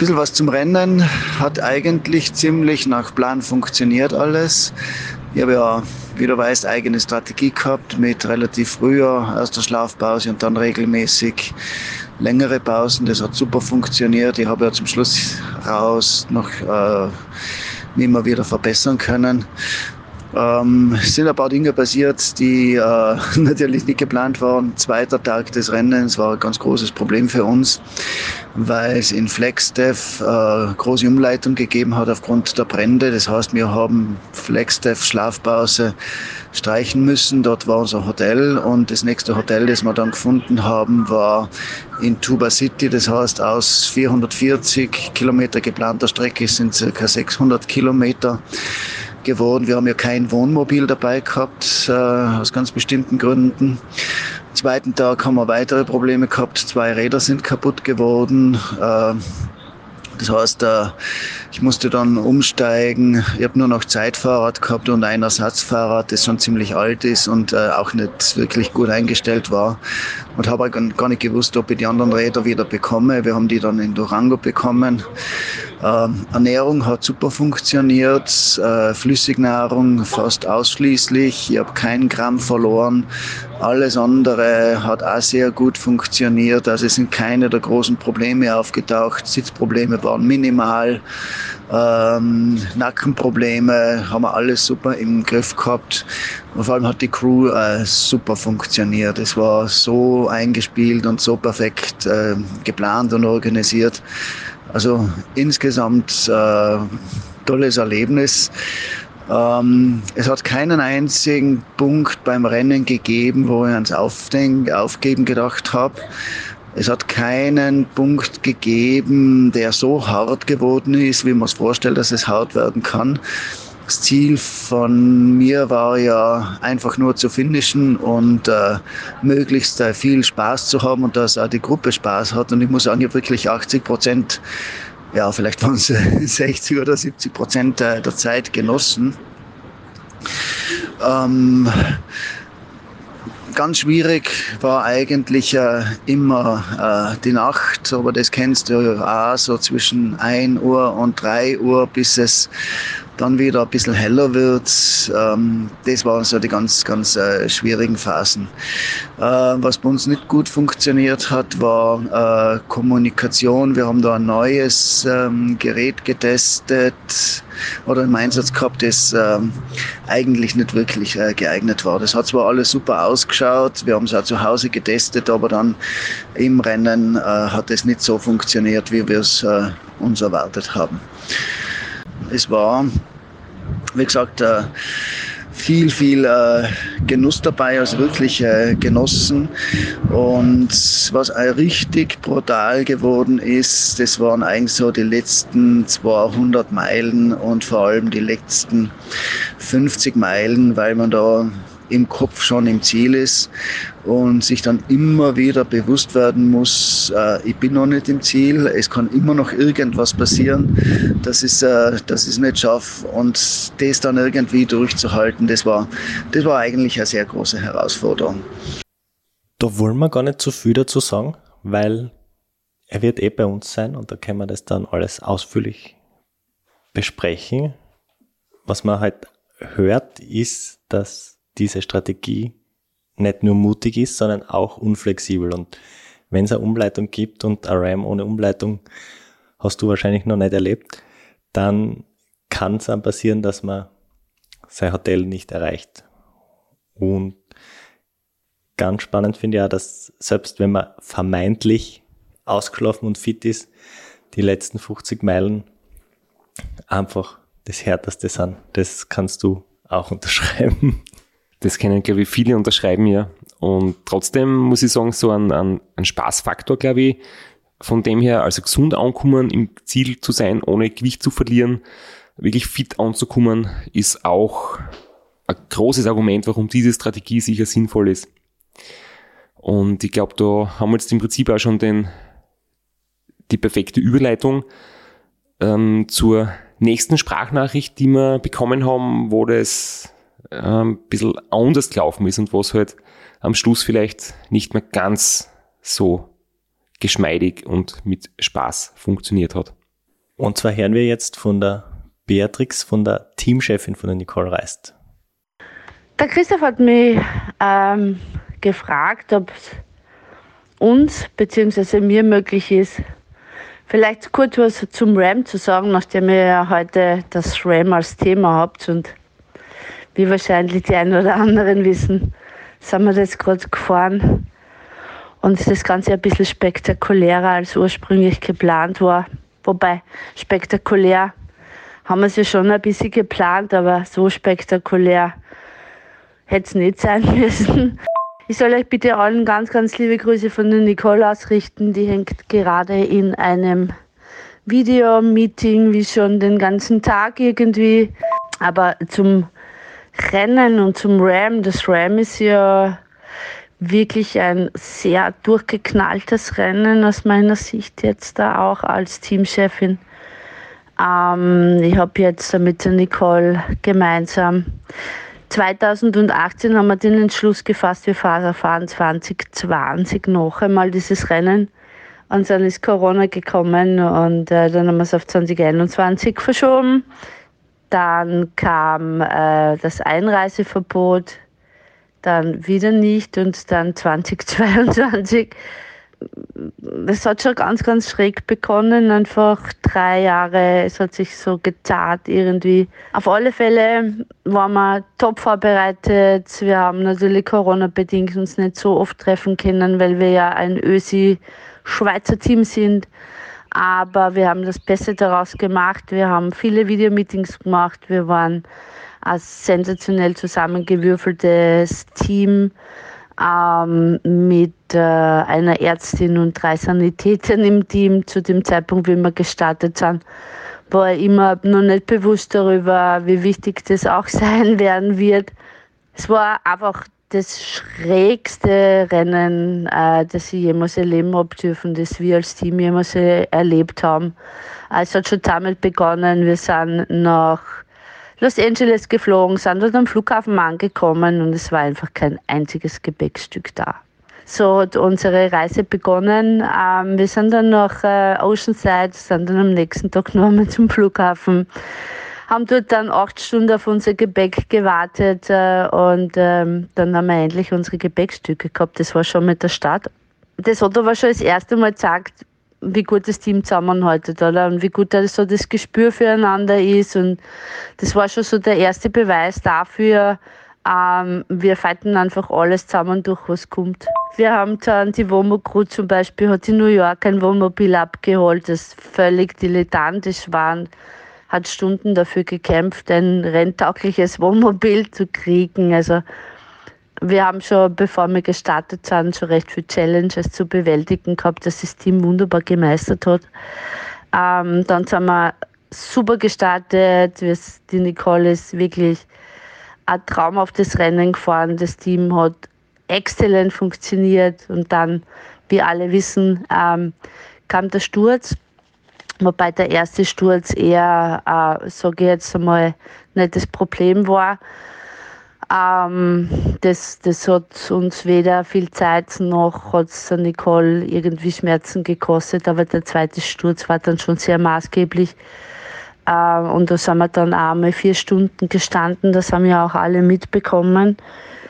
D: bisschen was zum Rennen. Hat eigentlich ziemlich nach Plan funktioniert alles. Ich habe ja, wie du weißt, eigene Strategie gehabt mit relativ früher erster Schlafpause und dann regelmäßig längere Pausen. Das hat super funktioniert. Ich habe ja zum Schluss raus noch äh, immer wieder verbessern können. Ähm, es sind ein paar Dinge passiert, die äh, natürlich nicht geplant waren. Zweiter Tag des Rennens war ein ganz großes Problem für uns, weil es in Flagstaff äh, große Umleitung gegeben hat aufgrund der Brände. Das heißt, wir haben Flagstaff Schlafpause streichen müssen. Dort war unser Hotel und das nächste Hotel, das wir dann gefunden haben, war in Tuba City. Das heißt, aus 440 Kilometer geplanter Strecke sind circa 600 Kilometer geworden. Wir haben ja kein Wohnmobil dabei gehabt, äh, aus ganz bestimmten Gründen. Am zweiten Tag haben wir weitere Probleme gehabt. Zwei Räder sind kaputt geworden. Äh, das heißt, äh, ich musste dann umsteigen. Ich habe nur noch Zeitfahrrad gehabt und ein Ersatzfahrrad, das schon ziemlich alt ist und äh, auch nicht wirklich gut eingestellt war. Und habe gar nicht gewusst, ob ich die anderen Räder wieder bekomme. Wir haben die dann in Durango bekommen. Ähm, Ernährung hat super funktioniert, äh, Flüssignahrung fast ausschließlich. Ich habe kein Gramm verloren. Alles andere hat auch sehr gut funktioniert. Also es sind keine der großen Probleme aufgetaucht. Sitzprobleme waren minimal. Ähm, Nackenprobleme, haben wir alles super im Griff gehabt. Und vor allem hat die Crew äh, super funktioniert. Es war so eingespielt und so perfekt äh, geplant und organisiert. Also insgesamt äh, tolles Erlebnis. Ähm, es hat keinen einzigen Punkt beim Rennen gegeben, wo ich ans Aufdenken, Aufgeben gedacht habe. Es hat keinen Punkt gegeben, der so hart geworden ist, wie man es vorstellt, dass es hart werden kann. Das Ziel von mir war ja einfach nur zu finishen und äh, möglichst äh, viel Spaß zu haben und dass auch die Gruppe Spaß hat. Und ich muss sagen, ich habe wirklich 80 Prozent, ja, vielleicht waren es 60 oder 70 Prozent der Zeit genossen. Ähm, ganz schwierig war eigentlich äh, immer äh, die Nacht, aber das kennst du ja auch, so zwischen 1 Uhr und 3 Uhr, bis es dann wieder ein bisschen heller wird. Ähm, das waren so die ganz, ganz äh, schwierigen Phasen. Äh, was bei uns nicht gut funktioniert hat, war äh, Kommunikation. Wir haben da ein neues ähm, Gerät getestet oder im Einsatz gehabt, das ähm, eigentlich nicht wirklich äh, geeignet war. Das hat zwar alles super ausgeschaut, wir haben es auch zu Hause getestet, aber dann im Rennen äh, hat es nicht so funktioniert, wie wir es äh, uns erwartet haben. Es war, wie gesagt, äh, viel, viel äh, Genuss dabei, also wirklich äh, genossen. Und was richtig brutal geworden ist, das waren eigentlich so die letzten 200 Meilen und vor allem die letzten 50 Meilen, weil man da im Kopf schon im Ziel ist und sich dann immer wieder bewusst werden muss, äh, ich bin noch nicht im Ziel, es kann immer noch irgendwas passieren, dass ich äh, ich es nicht schaffe und das dann irgendwie durchzuhalten, das war, das war eigentlich eine sehr große Herausforderung.
F: Da wollen wir gar nicht so viel dazu sagen, weil er wird eh bei uns sein und da können wir das dann alles ausführlich besprechen. Was man halt hört, ist, dass diese Strategie nicht nur mutig ist, sondern auch unflexibel. Und wenn es eine Umleitung gibt und ein RAM ohne Umleitung hast du wahrscheinlich noch nicht erlebt, dann kann es dann passieren, dass man sein Hotel nicht erreicht. Und ganz spannend finde ich auch, dass selbst wenn man vermeintlich ausgeschlafen und fit ist, die letzten 50 Meilen einfach das Härteste sind. Das kannst du auch unterschreiben.
A: Das können, glaube ich, viele unterschreiben, ja. Und trotzdem muss ich sagen, so ein, ein, ein Spaßfaktor, glaube ich, von dem her, also gesund ankommen, im Ziel zu sein, ohne Gewicht zu verlieren, wirklich fit anzukommen, ist auch ein großes Argument, warum diese Strategie sicher sinnvoll ist. Und ich glaube, da haben wir jetzt im Prinzip auch schon den, die perfekte Überleitung ähm, zur nächsten Sprachnachricht, die wir bekommen haben, wo das ein bisschen anders gelaufen ist und was halt am Schluss vielleicht nicht mehr ganz so geschmeidig und mit Spaß funktioniert hat.
F: Und zwar hören wir jetzt von der Beatrix, von der Teamchefin von der Nicole Reist.
G: Der Christoph hat mich ähm, gefragt, ob es uns bzw. mir möglich ist, vielleicht kurz was zum RAM zu sagen, nachdem ihr ja heute das RAM als Thema habt und wie wahrscheinlich die einen oder anderen wissen, sind wir jetzt gerade gefahren. Und das Ganze ein bisschen spektakulärer als ursprünglich geplant war. Wobei spektakulär haben wir es ja schon ein bisschen geplant, aber so spektakulär hätte es nicht sein müssen. Ich soll euch bitte allen ganz, ganz liebe Grüße von der Nicole ausrichten. Die hängt gerade in einem Videomeeting, wie schon den ganzen Tag irgendwie. Aber zum Rennen und zum Ram. Das Ram ist ja wirklich ein sehr durchgeknalltes Rennen aus meiner Sicht jetzt da auch als Teamchefin. Ähm, ich habe jetzt mit der Nicole gemeinsam 2018 haben wir den Entschluss gefasst, wir fahren 2020 noch einmal dieses Rennen. Und dann ist Corona gekommen und äh, dann haben wir es auf 2021 verschoben. Dann kam äh, das Einreiseverbot, dann wieder nicht und dann 2022 das hat schon ganz, ganz schräg begonnen. Einfach drei Jahre, es hat sich so gezahlt irgendwie. Auf alle Fälle waren wir top vorbereitet. Wir haben natürlich Corona-bedingt uns nicht so oft treffen können, weil wir ja ein Ösi-Schweizer Team sind. Aber wir haben das Beste daraus gemacht. Wir haben viele Videomeetings gemacht. Wir waren ein sensationell zusammengewürfeltes Team ähm, mit äh, einer Ärztin und drei Sanitätern im Team zu dem Zeitpunkt, wie wir gestartet sind, war ich immer noch nicht bewusst darüber, wie wichtig das auch sein werden wird. Es war einfach das schrägste Rennen, äh, das ich jemals erleben habe dürfen, das wir als Team jemals erlebt haben. Es hat schon damit begonnen, wir sind nach Los Angeles geflogen, sind dort am Flughafen angekommen und es war einfach kein einziges Gepäckstück da. So hat unsere Reise begonnen. Ähm, wir sind dann nach äh, Oceanside, sind dann am nächsten Tag nochmal zum Flughafen, haben dort dann acht Stunden auf unser Gepäck gewartet äh, und ähm, dann haben wir endlich unsere Gepäckstücke gehabt. Das war schon mit der Start. Das hat aber schon das erste Mal gezeigt, wie gut das Team zusammenhaltet, oder? Und wie gut da das Gespür füreinander ist. Und das war schon so der erste Beweis dafür, ähm, wir fighten einfach alles zusammen durch, was kommt. Wir haben dann die Womo Crew zum Beispiel, hat in New York ein Wohnmobil abgeholt, das völlig dilettantisch war hat Stunden dafür gekämpft, ein renntaugliches Wohnmobil zu kriegen. Also wir haben schon, bevor wir gestartet sind, schon recht viele Challenges zu bewältigen gehabt, dass das Team wunderbar gemeistert hat. Ähm, dann sind wir super gestartet. Die Nicole ist wirklich ein traumhaftes Rennen gefahren. Das Team hat exzellent funktioniert und dann, wie alle wissen, ähm, kam der Sturz. Wobei der erste Sturz eher, äh, sage ich jetzt einmal, nicht das Problem war. Ähm, das, das hat uns weder viel Zeit noch hat es Nicole irgendwie Schmerzen gekostet, aber der zweite Sturz war dann schon sehr maßgeblich. Ähm, und da sind wir dann auch mal vier Stunden gestanden, das haben ja auch alle mitbekommen.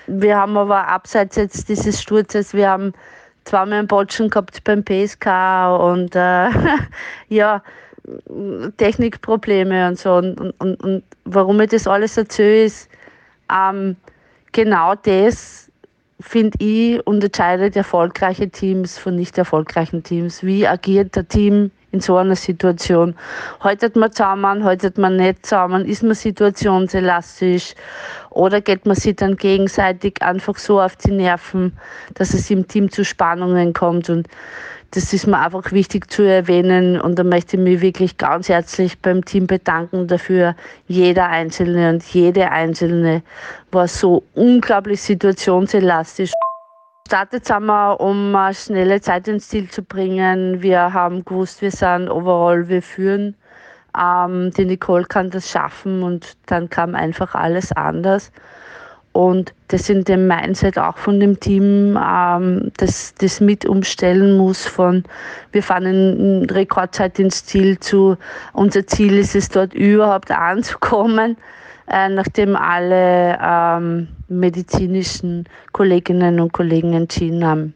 G: Wir haben aber abseits jetzt dieses Sturzes, wir haben zweimal einen Botschen gehabt beim PSK und äh, ja, Technikprobleme und so. Und, und, und warum ich das alles erzähle, ist, ähm, genau das finde ich unterscheidet erfolgreiche Teams von nicht erfolgreichen Teams. Wie agiert der Team in so einer Situation? Haltet man zusammen, haltet man nicht zusammen? Ist man situationselastisch? Oder geht man sich dann gegenseitig einfach so auf die Nerven, dass es im Team zu Spannungen kommt? Und das ist mir einfach wichtig zu erwähnen und da möchte ich mich wirklich ganz herzlich beim Team bedanken dafür. Jeder Einzelne und jede Einzelne war so unglaublich situationselastisch. Startet haben wir, um eine schnelle Zeit ins Ziel zu bringen. Wir haben gewusst, wir sind overall, wir führen. Ähm, die Nicole kann das schaffen und dann kam einfach alles anders. Und das in dem Mindset auch von dem Team, ähm, das, das mit umstellen muss von, wir fahren in Rekordzeit ins Ziel zu, unser Ziel ist es dort überhaupt anzukommen, äh, nachdem alle ähm, medizinischen Kolleginnen und Kollegen entschieden haben,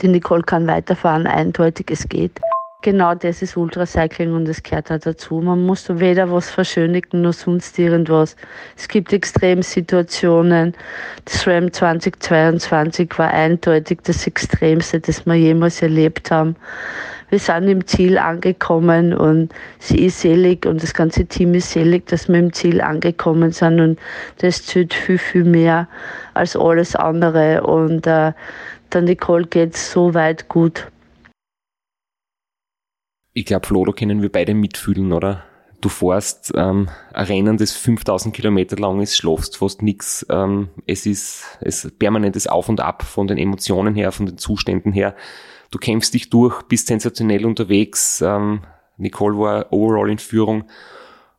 G: die Nicole kann weiterfahren, eindeutig es geht genau das ist Ultracycling und es gehört auch dazu. Man muss weder was verschönigen noch sonst irgendwas. Es gibt Extremsituationen. Das RAM 2022 war eindeutig das Extremste, das wir jemals erlebt haben. Wir sind im Ziel angekommen und sie ist selig und das ganze Team ist selig, dass wir im Ziel angekommen sind und das zählt viel, viel mehr als alles andere und äh, der Nicole geht so weit gut
A: ich glaube, Flo, da können wir beide mitfühlen, oder? Du fährst ähm, ein Rennen, das 5000 Kilometer lang ist, schlafst fast nix. Ähm, es ist es permanentes Auf und Ab von den Emotionen her, von den Zuständen her. Du kämpfst dich durch, bist sensationell unterwegs. Ähm, Nicole war overall in Führung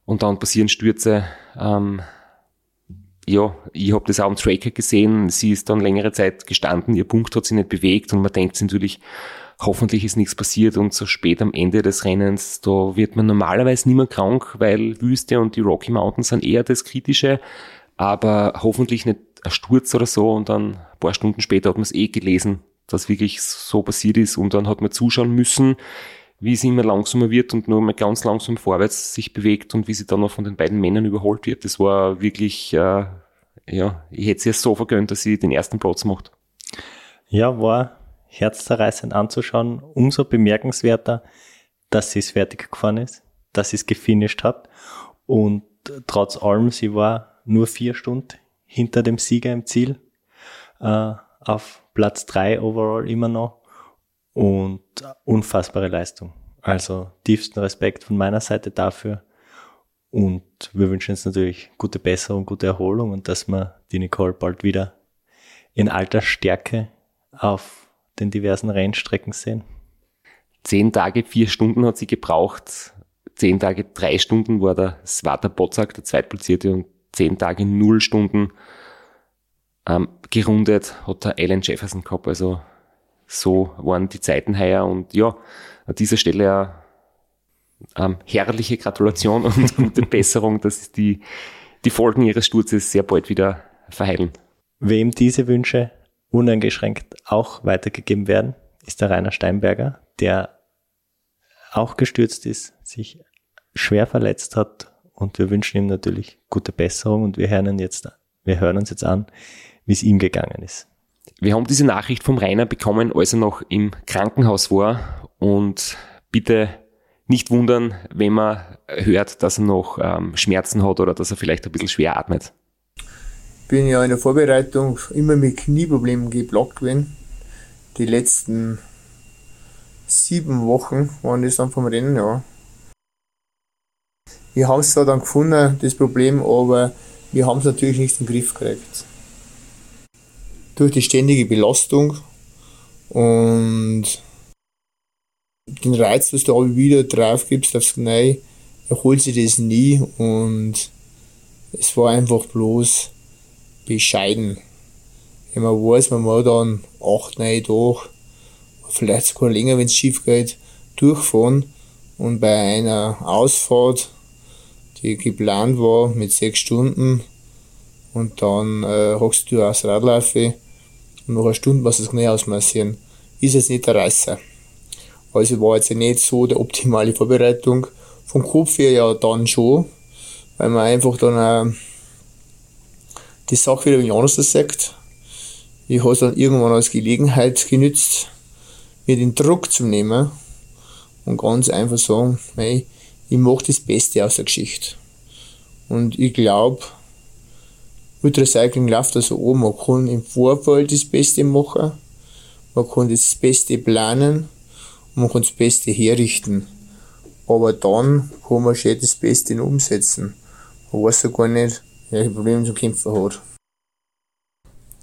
A: und dann passieren Stürze. Ähm, ja, ich habe das auch am Tracker gesehen. Sie ist dann längere Zeit gestanden, ihr Punkt hat sich nicht bewegt und man denkt sich natürlich, hoffentlich ist nichts passiert und so spät am Ende des Rennens, da wird man normalerweise nicht mehr krank, weil Wüste und die Rocky Mountains sind eher das Kritische, aber hoffentlich nicht ein Sturz oder so und dann ein paar Stunden später hat man es eh gelesen, das wirklich so passiert ist und dann hat man zuschauen müssen, wie es immer langsamer wird und nur mal ganz langsam vorwärts sich bewegt und wie sie dann noch von den beiden Männern überholt wird. Das war wirklich, äh, ja, ich hätte es ihr so vergönnt, dass sie den ersten Platz macht.
F: Ja, war herzzerreißend anzuschauen. Umso bemerkenswerter, dass sie es fertig gefahren ist, dass sie es gefinisht hat und trotz allem, sie war nur vier Stunden hinter dem Sieger im Ziel, äh, auf Platz drei overall immer noch und unfassbare Leistung. Also tiefsten Respekt von meiner Seite dafür. Und wir wünschen uns natürlich gute Besserung, gute Erholung und dass wir die Nicole bald wieder in alter Stärke auf den diversen Rennstrecken sehen.
A: Zehn Tage, vier Stunden hat sie gebraucht. Zehn Tage, drei Stunden war der Svata Bozak, der Zweitplatzierte, und zehn Tage, null Stunden ähm, gerundet hat der Alan Jefferson gehabt. Also so waren die Zeiten heuer und ja, an dieser Stelle ähm, herrliche Gratulation und gute Besserung, dass die, die Folgen ihres Sturzes sehr bald wieder verheilen.
F: Wem diese Wünsche uneingeschränkt auch weitergegeben werden, ist der Rainer Steinberger, der auch gestürzt ist, sich schwer verletzt hat und wir wünschen ihm natürlich gute Besserung und wir hören, jetzt, wir hören uns jetzt an, wie es ihm gegangen ist.
A: Wir haben diese Nachricht vom Rainer bekommen, als er noch im Krankenhaus war und bitte nicht wundern, wenn man hört, dass er noch ähm, Schmerzen hat oder dass er vielleicht ein bisschen schwer atmet.
H: Bin ja in der Vorbereitung immer mit Knieproblemen geblockt gewesen. Die letzten sieben Wochen waren das dann vom Rennen, ja. Wir haben es zwar dann gefunden, das Problem, aber wir haben es natürlich nicht in den Griff gekriegt durch die ständige Belastung und den Reiz, was du aber wieder drauf gibst aufs Neue, erholt sich das nie und es war einfach bloß bescheiden. Wenn man weiß, man muss dann acht, neun Tage, vielleicht sogar länger, wenn es schief geht, durchfahren und bei einer Ausfahrt, die geplant war mit sechs Stunden, und dann äh, hockst du aus Radlaufe und nach einer Stunde was das Knie ausmassieren, ist jetzt nicht der Reißer. Also war jetzt nicht so der optimale Vorbereitung. Vom Kopf her ja dann schon, weil man einfach dann äh, die Sache wieder ein anders sagt. Ich habe es dann irgendwann als Gelegenheit genützt, mir den Druck zu nehmen und ganz einfach sagen, hey, ich mache das Beste aus der Geschichte. Und ich glaube, Ultracycling läuft also an, man kann im Vorfeld das Beste machen, man kann das Beste planen und man kann das Beste herrichten. Aber dann kann man schon das Beste umsetzen. Man weiß ja gar nicht, welche Probleme zum Kämpfen hat.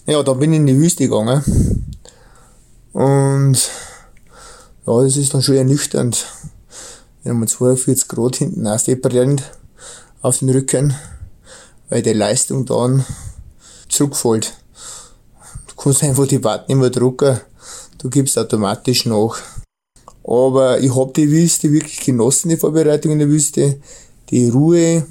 H: Ja, da bin ich in die Wüste gegangen. Und ja, das ist dann schon ernüchternd. Wenn man 42 Grad hinten ausdepariert auf den Rücken weil die Leistung dann zurückfällt. Du kannst einfach die Watt nicht mehr drucken, du gibst automatisch nach. Aber ich habe die Wüste wirklich genossen, die Vorbereitung in der Wüste. Die Ruhe,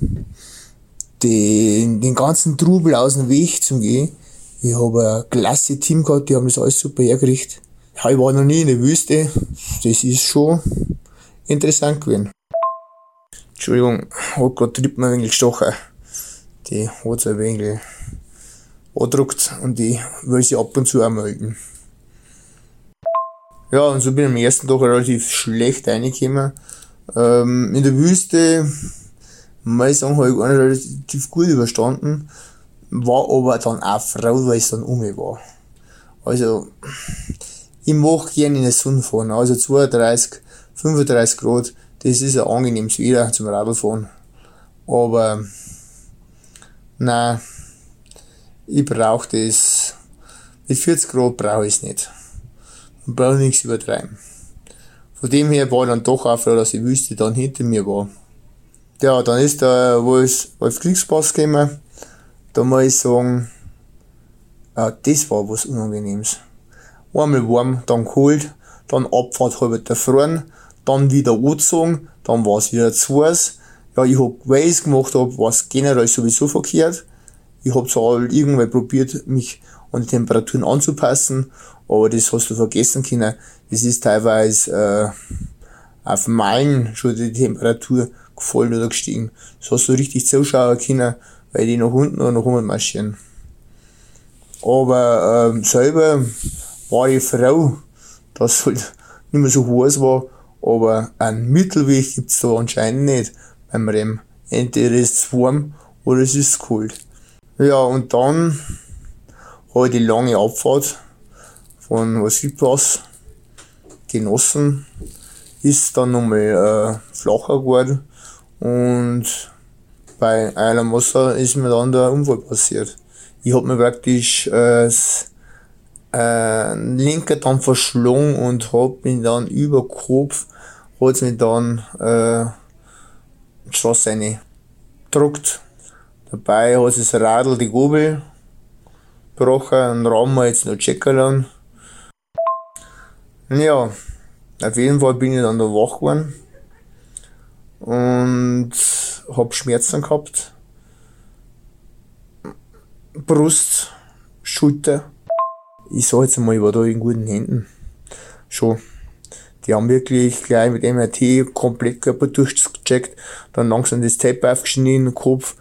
H: den, den ganzen Trubel aus dem Weg zu gehen. Ich habe ein klasse Team gehabt, die haben das alles super hergerichtet. Ich war noch nie in der Wüste. Das ist schon interessant gewesen. Entschuldigung, hat gerade Trippen ein wenig gestochen die hat es ein wenig angedruckt und die will sie ab und zu auch melden. Ja, und so bin ich am ersten Tag relativ schlecht reingekommen. Ähm, in der Wüste, muss ich sagen, habe ich gar nicht relativ gut überstanden. War aber dann auch froh, weil es dann um war. Also, ich mag gerne in der Sonne fahren. Also 32, 35 Grad, das ist ein angenehmes Wetter zum Radfahren. Aber Nein, ich brauche das. Mit 40 Grad brauche ich es nicht. Man braucht nichts übertreiben. Von dem her war dann doch auch froh, dass die Wüste dann hinter mir war. Ja, dann ist der Wolf, Wolf Kriegspass gekommen. Da muss ich sagen, äh, das war was Unangenehmes. Einmal warm, dann kalt, dann Abfahrt halb erfroren, dann wieder angezogen, dann war es wieder zu heiß, ja, ich hab, weil ich's gemacht hab, war's generell sowieso verkehrt. Ich hab zwar halt irgendwann probiert, mich an die Temperaturen anzupassen, aber das hast du vergessen können. Das ist teilweise äh, auf Meilen schon die Temperatur gefallen oder gestiegen. Das hast du richtig zuschauen können, weil die nach unten oder nach oben marschieren. Aber ähm, selber war ich froh, dass es halt nicht mehr so heiß war, aber einen Mittelweg gibt's da anscheinend nicht beim Rem. Entweder ist es warm oder es ist kalt. Ja, und dann habe ich die lange Abfahrt von Wassilpass genossen. Ist dann nochmal äh, flacher geworden und bei einem Wasser ist mir dann der Unfall passiert. Ich hab mir praktisch äh, äh, linker dann verschlungen und hab mich dann über Kopf, hat's mich dann äh, die Straße reingedruckt. Dabei hat das Radl die Gabel gebrochen, einen Raum jetzt noch checken lassen. Ja, auf jeden Fall bin ich dann da wach geworden und hab Schmerzen gehabt. Brust, Schulter. Ich sag jetzt mal, ich war da in guten Händen. Schon. Die haben wirklich gleich mit MRT komplett Körper durchgecheckt, dann langsam das Tape aufgeschnitten, Kopf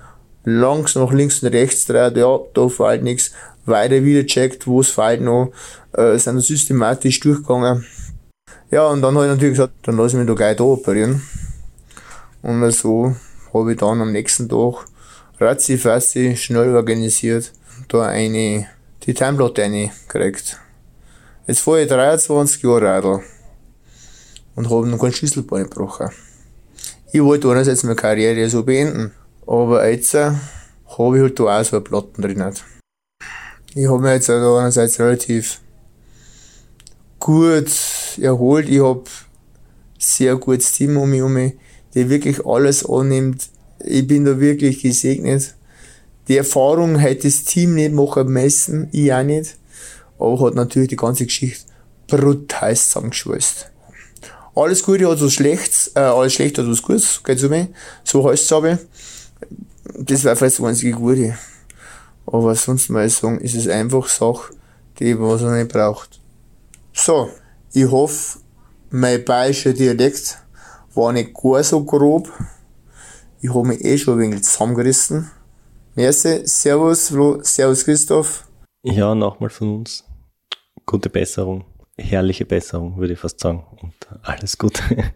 H: langsam nach links und rechts dreht, ja, da fällt nichts, weiter wieder checkt, wo es fällt noch, äh, sind systematisch durchgegangen. Ja, und dann habe ich natürlich gesagt, dann lasse ich mich da gleich da operieren. Und so habe ich dann am nächsten Tag ratzi schnell organisiert, da eine, die Timeplatte gekriegt. Jetzt fahre ich 23 Jahre Radl und habe noch keinen Schlüsselbein gebrochen. Ich wollte einerseits meine Karriere so beenden, aber jetzt äh, habe ich halt da auch so eine Platten drin. Ich habe mich jetzt also einerseits relativ gut erholt. Ich habe sehr gutes Team um mich herum, der wirklich alles annimmt. Ich bin da wirklich gesegnet. Die Erfahrung hätte das Team nicht machen müssen, ich auch nicht. Aber hat natürlich die ganze Geschichte brutal zusammengeschweißt. Alles Gute hat was Schlechtes, äh, alles Schlechte hat was Gutes, geht's um mich. So heißt es aber. Das war vielleicht das einzige Gute. Aber sonst mal sagen, ist es einfach Sache, die was er nicht braucht. So, ich hoffe, mein bayerischer Dialekt war nicht gar so grob. Ich habe mich eh schon ein wenig zusammengerissen. Merci, Servus, Flo, Servus, Christoph.
F: Ja, nochmal von uns. Gute Besserung. Herrliche Besserung, würde ich fast sagen. Und alles Gute.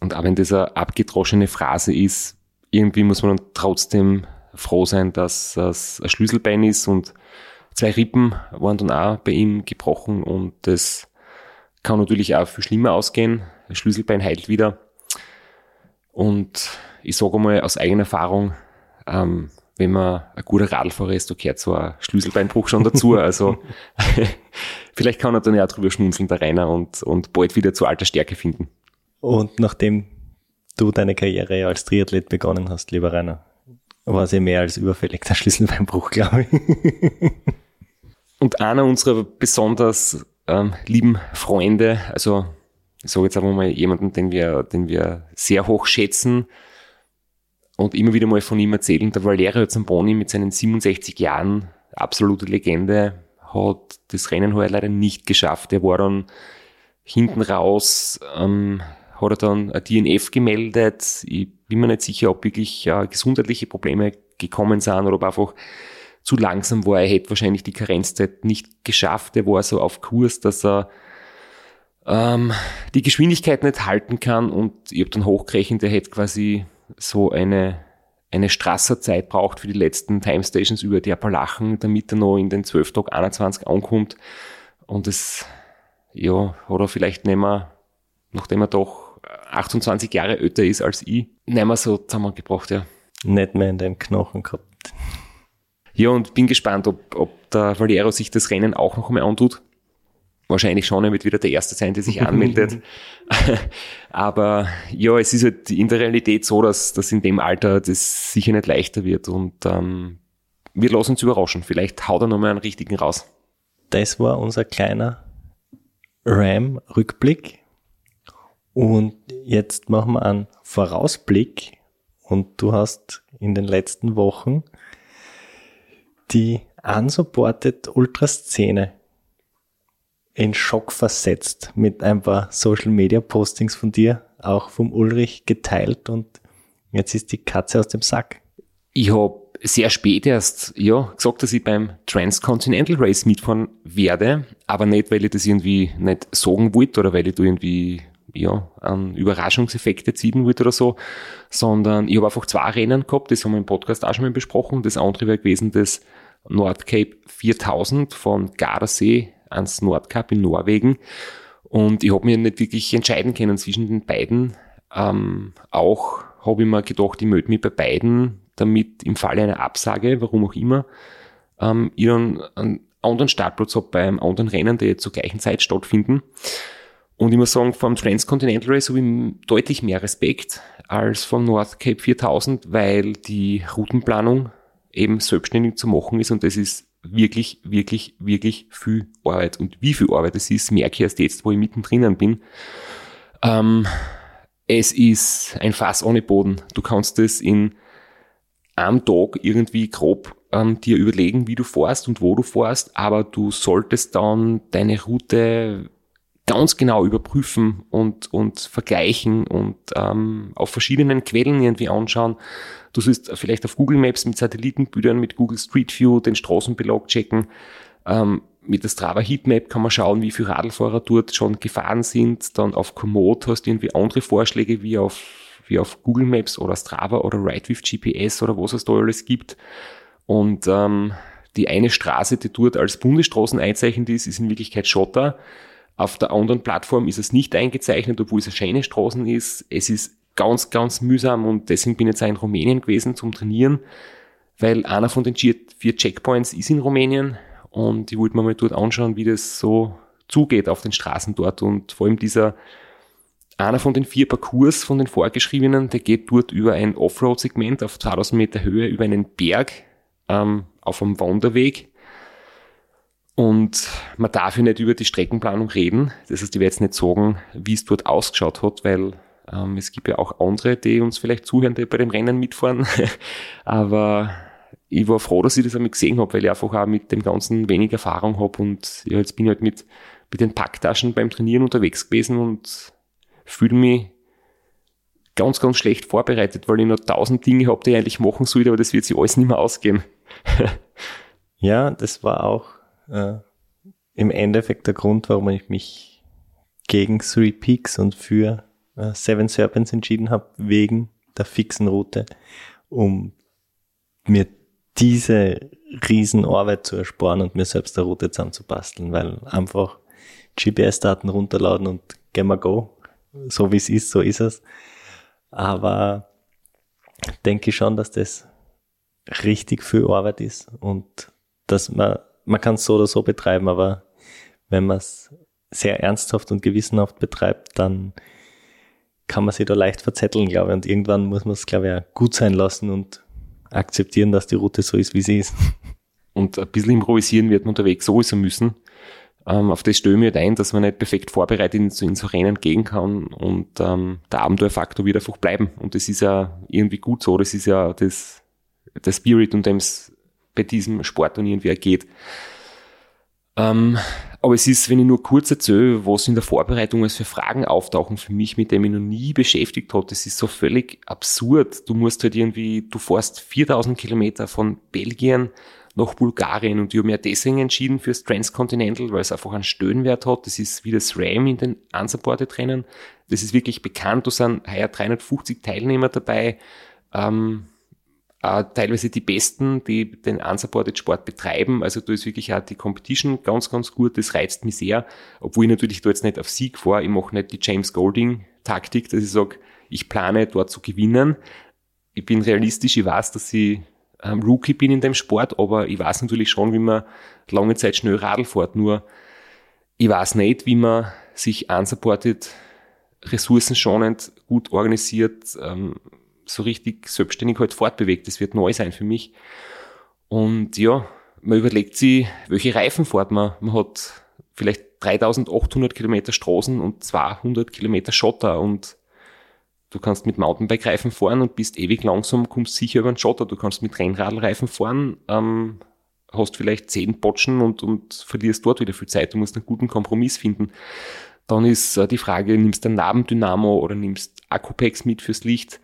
A: Und auch wenn das eine abgedroschene Phrase ist, irgendwie muss man dann trotzdem froh sein, dass es ein Schlüsselbein ist und zwei Rippen waren dann auch bei ihm gebrochen und das kann natürlich auch viel schlimmer ausgehen. Schlüsselbein heilt wieder. Und ich sage mal aus eigener Erfahrung, ähm, wenn man ein guter Radlfahrer ist, da gehört so ein Schlüsselbeinbruch schon dazu. Also vielleicht kann er dann ja auch drüber schmunzeln, der Rainer, und, und bald wieder zu alter Stärke finden.
F: Und nachdem du deine Karriere als Triathlet begonnen hast, lieber Rainer, war sie mehr als überfällig, der Schlüsselbeinbruch, glaube ich.
A: und einer unserer besonders ähm, lieben Freunde, also ich sage jetzt einfach mal jemanden, den wir, den wir sehr hoch schätzen und immer wieder mal von ihm erzählen, der Valerio Zamboni mit seinen 67 Jahren, absolute Legende, hat das Rennen heuer leider nicht geschafft. Er war dann hinten raus, ähm, hat er dann ein DNF gemeldet. Ich bin mir nicht sicher, ob wirklich äh, gesundheitliche Probleme gekommen sind oder ob einfach zu langsam war. Er hätte wahrscheinlich die Karenzzeit nicht geschafft. Er war so auf Kurs, dass er ähm, die Geschwindigkeit nicht halten kann und ich habe dann hochgerechnet, er hätte quasi so eine, eine Strasserzeit braucht für die letzten Timestations über die Appalachen, damit er noch in den 12 Tag 21 ankommt. Und das, ja, hat er vielleicht nicht mehr, nachdem er doch 28 Jahre älter ist als ich, nicht mehr so zusammengebracht, ja.
F: Nicht mehr in den Knochen gehabt.
A: Ja, und bin gespannt, ob, ob der Valero sich das Rennen auch noch einmal antut. Wahrscheinlich schon, er wird wieder der Erste sein, der sich anmeldet. Aber ja, es ist halt in der Realität so, dass, dass in dem Alter das sicher nicht leichter wird. Und ähm, wir lassen uns überraschen. Vielleicht haut er nochmal einen richtigen raus.
F: Das war unser kleiner Ram-Rückblick. Und jetzt machen wir einen Vorausblick. Und du hast in den letzten Wochen die Unsupported Ultraszene in Schock versetzt mit ein paar Social Media Postings von dir, auch vom Ulrich geteilt und jetzt ist die Katze aus dem Sack.
A: Ich habe sehr spät erst ja, gesagt, dass ich beim Transcontinental Race mitfahren werde, aber nicht, weil ich das irgendwie nicht sagen wollte oder weil ich da irgendwie ja, einen Überraschungseffekt erzielen wollte oder so, sondern ich habe einfach zwei Rennen gehabt, das haben wir im Podcast auch schon mal besprochen. Das andere wäre gewesen das Nordcape 4000 von Gardasee ans Nordkap in Norwegen. Und ich habe mir nicht wirklich entscheiden können zwischen den beiden. Ähm, auch habe ich mir gedacht, ich melde mich bei beiden, damit im Falle einer Absage, warum auch immer, ähm, ich dann einen anderen Startplatz habe bei einem anderen Rennen, der zur gleichen Zeit stattfinden. Und ich muss sagen, vom Transcontinental Race habe ich deutlich mehr Respekt als vom North Cape 4000, weil die Routenplanung eben selbstständig zu machen ist und das ist wirklich, wirklich, wirklich viel Arbeit. Und wie viel Arbeit es ist, merke ich erst jetzt, wo ich mittendrin bin. Ähm, es ist ein Fass ohne Boden. Du kannst es in einem Tag irgendwie grob ähm, dir überlegen, wie du fährst und wo du fährst, aber du solltest dann deine Route ganz genau überprüfen und, und vergleichen und ähm, auf verschiedenen Quellen irgendwie anschauen. Du sollst vielleicht auf Google Maps mit Satellitenbildern, mit Google Street View den Straßenbelag checken. Ähm, mit der Strava Heatmap kann man schauen, wie viele Radlfahrer dort schon gefahren sind. Dann auf Komoot hast du irgendwie andere Vorschläge wie auf, wie auf Google Maps oder Strava oder Ride with GPS oder was es da alles gibt. Und ähm, die eine Straße, die dort als Bundesstraßen einzeichnet ist, ist in Wirklichkeit Schotter. Auf der anderen Plattform ist es nicht eingezeichnet, obwohl es eine schöne Straßen ist. Es ist ganz, ganz mühsam und deswegen bin ich jetzt auch in Rumänien gewesen zum Trainieren, weil einer von den vier Checkpoints ist in Rumänien und ich wollte mir mal dort anschauen, wie das so zugeht auf den Straßen dort und vor allem dieser einer von den vier Parcours von den vorgeschriebenen, der geht dort über ein Offroad-Segment auf 2000 Meter Höhe über einen Berg ähm, auf einem Wanderweg und man darf ja nicht über die Streckenplanung reden. Das heißt, ich werde jetzt nicht sagen, wie es dort ausgeschaut hat, weil ähm, es gibt ja auch andere, die uns vielleicht zuhören, die bei dem Rennen mitfahren. Aber ich war froh, dass ich das einmal gesehen habe, weil ich einfach auch mit dem Ganzen wenig Erfahrung habe und ja, jetzt bin ich halt mit, mit den Packtaschen beim Trainieren unterwegs gewesen und fühle mich ganz, ganz schlecht vorbereitet, weil ich noch tausend Dinge habe, die ich eigentlich machen sollte, aber das wird sich alles nicht mehr ausgehen.
F: ja, das war auch äh, im Endeffekt der Grund, warum ich mich gegen Three Peaks und für äh, Seven Serpents entschieden habe, wegen der fixen Route, um mir diese Riesenarbeit zu ersparen und mir selbst eine Route zusammenzubasteln, weil einfach GPS-Daten runterladen und Gamma Go, so wie es ist, so ist es. Aber denke schon, dass das richtig viel Arbeit ist und dass man man kann es so oder so betreiben, aber wenn man es sehr ernsthaft und gewissenhaft betreibt, dann kann man sich da leicht verzetteln, glaube ich. Und irgendwann muss man es, glaube ich, auch gut sein lassen und akzeptieren, dass die Route so ist, wie sie ist.
A: Und ein bisschen improvisieren wird man unterwegs sowieso müssen. Ähm, auf das stelle ich mir halt ein, dass man nicht perfekt vorbereitet in, in so Rennen gehen kann und ähm, der Abenteuerfaktor wird einfach bleiben. Und das ist ja irgendwie gut so. Das ist ja das, der Spirit, um dem es bei diesem Sportturnier irgendwie geht. Ähm, aber es ist, wenn ich nur kurz erzähle, was in der Vorbereitung als für Fragen auftauchen für mich, mit dem ich noch nie beschäftigt habe, das ist so völlig absurd. Du musst halt irgendwie, du fährst 4000 Kilometer von Belgien nach Bulgarien und ich habe mir deswegen entschieden fürs Transcontinental, weil es einfach einen Stöhnwert hat. Das ist wie das RAM in den Unsupported Rennen. Das ist wirklich bekannt. Da sind heuer 350 Teilnehmer dabei. Ähm, äh, teilweise die Besten, die den Unsupported Sport betreiben. Also da ist wirklich auch die Competition ganz, ganz gut. Das reizt mich sehr. Obwohl ich natürlich da jetzt nicht auf Sieg fahre. Ich mache nicht die James Golding Taktik, dass ich sage, ich plane dort zu gewinnen. Ich bin realistisch. Ich weiß, dass ich ähm, Rookie bin in dem Sport, aber ich weiß natürlich schon, wie man lange Zeit schnell Radl fährt. Nur ich weiß nicht, wie man sich unsupported ressourcenschonend gut organisiert, ähm, so richtig selbstständig halt fortbewegt. Das wird neu sein für mich. Und ja, man überlegt sich, welche Reifen fährt man. Man hat vielleicht 3800 Kilometer Straßen und 200 Kilometer Schotter und du kannst mit Mountainbike-Reifen fahren und bist ewig langsam, kommst sicher über den Schotter. Du kannst mit Rennradreifen fahren, ähm, hast vielleicht zehn Botschen und, und verlierst dort wieder viel Zeit. Du musst einen guten Kompromiss finden. Dann ist äh, die Frage, nimmst du ein Nabendynamo oder nimmst Akkupex mit fürs Licht?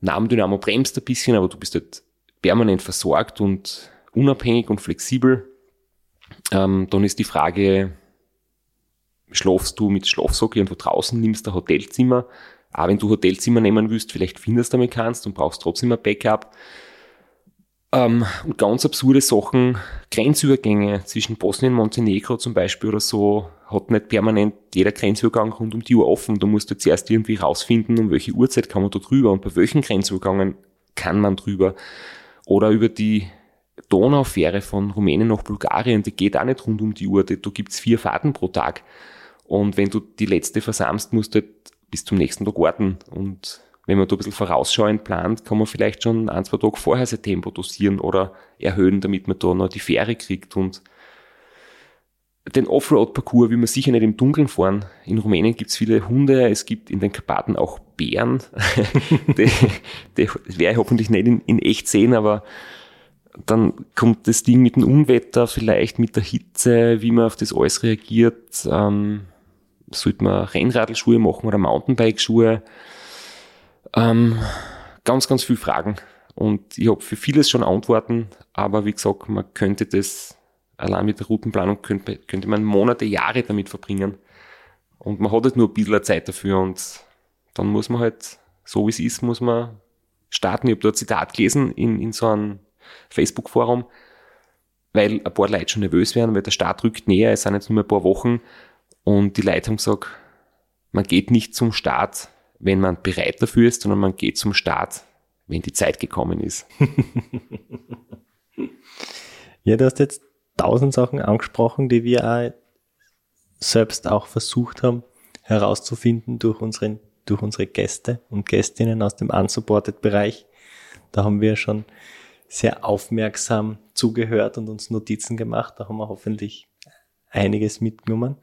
A: Nabendynamo bremst ein bisschen, aber du bist halt permanent versorgt und unabhängig und flexibel. Ähm, dann ist die Frage, schlafst du mit Schlafsack irgendwo draußen, nimmst du ein Hotelzimmer. Auch wenn du Hotelzimmer nehmen willst, vielleicht findest du damit kannst und brauchst trotzdem ein Backup. Ähm, und ganz absurde Sachen, Grenzübergänge zwischen Bosnien und Montenegro zum Beispiel oder so, hat nicht permanent jeder Grenzübergang rund um die Uhr offen. Da musst du zuerst irgendwie rausfinden, um welche Uhrzeit kann man da drüber und bei welchen Grenzübergangen kann man drüber. Oder über die Donaufähre von Rumänien nach Bulgarien, die geht auch nicht rund um die Uhr. Da gibt's vier Fahrten pro Tag. Und wenn du die letzte versamst, musst du halt bis zum nächsten Tag warten. Und wenn man da ein bisschen vorausschauend plant, kann man vielleicht schon ein, zwei Tage vorher sein Tempo dosieren oder erhöhen, damit man da noch die Fähre kriegt und den Offroad-Parcours will man sicher nicht im Dunkeln fahren. In Rumänien gibt es viele Hunde, es gibt in den Karpaten auch Bären. die, werde ich hoffentlich nicht in, in echt sehen, aber dann kommt das Ding mit dem Unwetter, vielleicht mit der Hitze, wie man auf das alles reagiert. Ähm, sollte man Rennradelschuhe machen oder Mountainbike-Schuhe? Ähm, ganz, ganz viele Fragen. Und ich habe für vieles schon Antworten, aber wie gesagt, man könnte das allein mit der Routenplanung könnte, könnte man Monate, Jahre damit verbringen. Und man hat halt nur ein bisschen Zeit dafür und dann muss man halt, so wie es ist, muss man starten. Ich habe da ein Zitat gelesen in, in so einem Facebook-Forum, weil ein paar Leute schon nervös werden, weil der Start rückt näher, es sind jetzt nur mehr ein paar Wochen und die Leute haben gesagt, man geht nicht zum Start, wenn man bereit dafür ist, sondern man geht zum Start, wenn die Zeit gekommen ist.
F: ja, du hast jetzt tausend Sachen angesprochen, die wir auch selbst auch versucht haben herauszufinden durch, unseren, durch unsere Gäste und Gästinnen aus dem Unsupported-Bereich. Da haben wir schon sehr aufmerksam zugehört und uns Notizen gemacht. Da haben wir hoffentlich einiges mitgenommen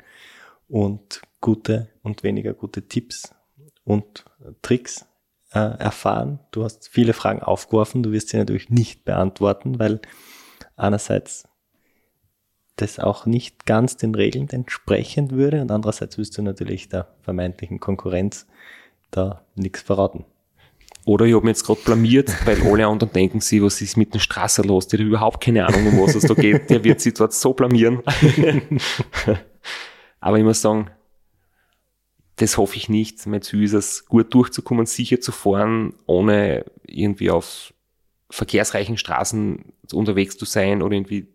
F: und gute und weniger gute Tipps und Tricks äh, erfahren. Du hast viele Fragen aufgeworfen, du wirst sie natürlich nicht beantworten, weil einerseits das auch nicht ganz den Regeln entsprechend würde und andererseits wirst du natürlich der vermeintlichen Konkurrenz da nichts verraten.
A: Oder ich habe mich jetzt gerade blamiert, weil alle anderen denken sie, was ist mit dem Strasser los? Der hat überhaupt keine Ahnung, um was es da geht. Der wird sich dort so blamieren. Aber ich muss sagen, das hoffe ich nicht. Mein Ziel ist es, gut durchzukommen, sicher zu fahren, ohne irgendwie auf verkehrsreichen Straßen unterwegs zu sein oder irgendwie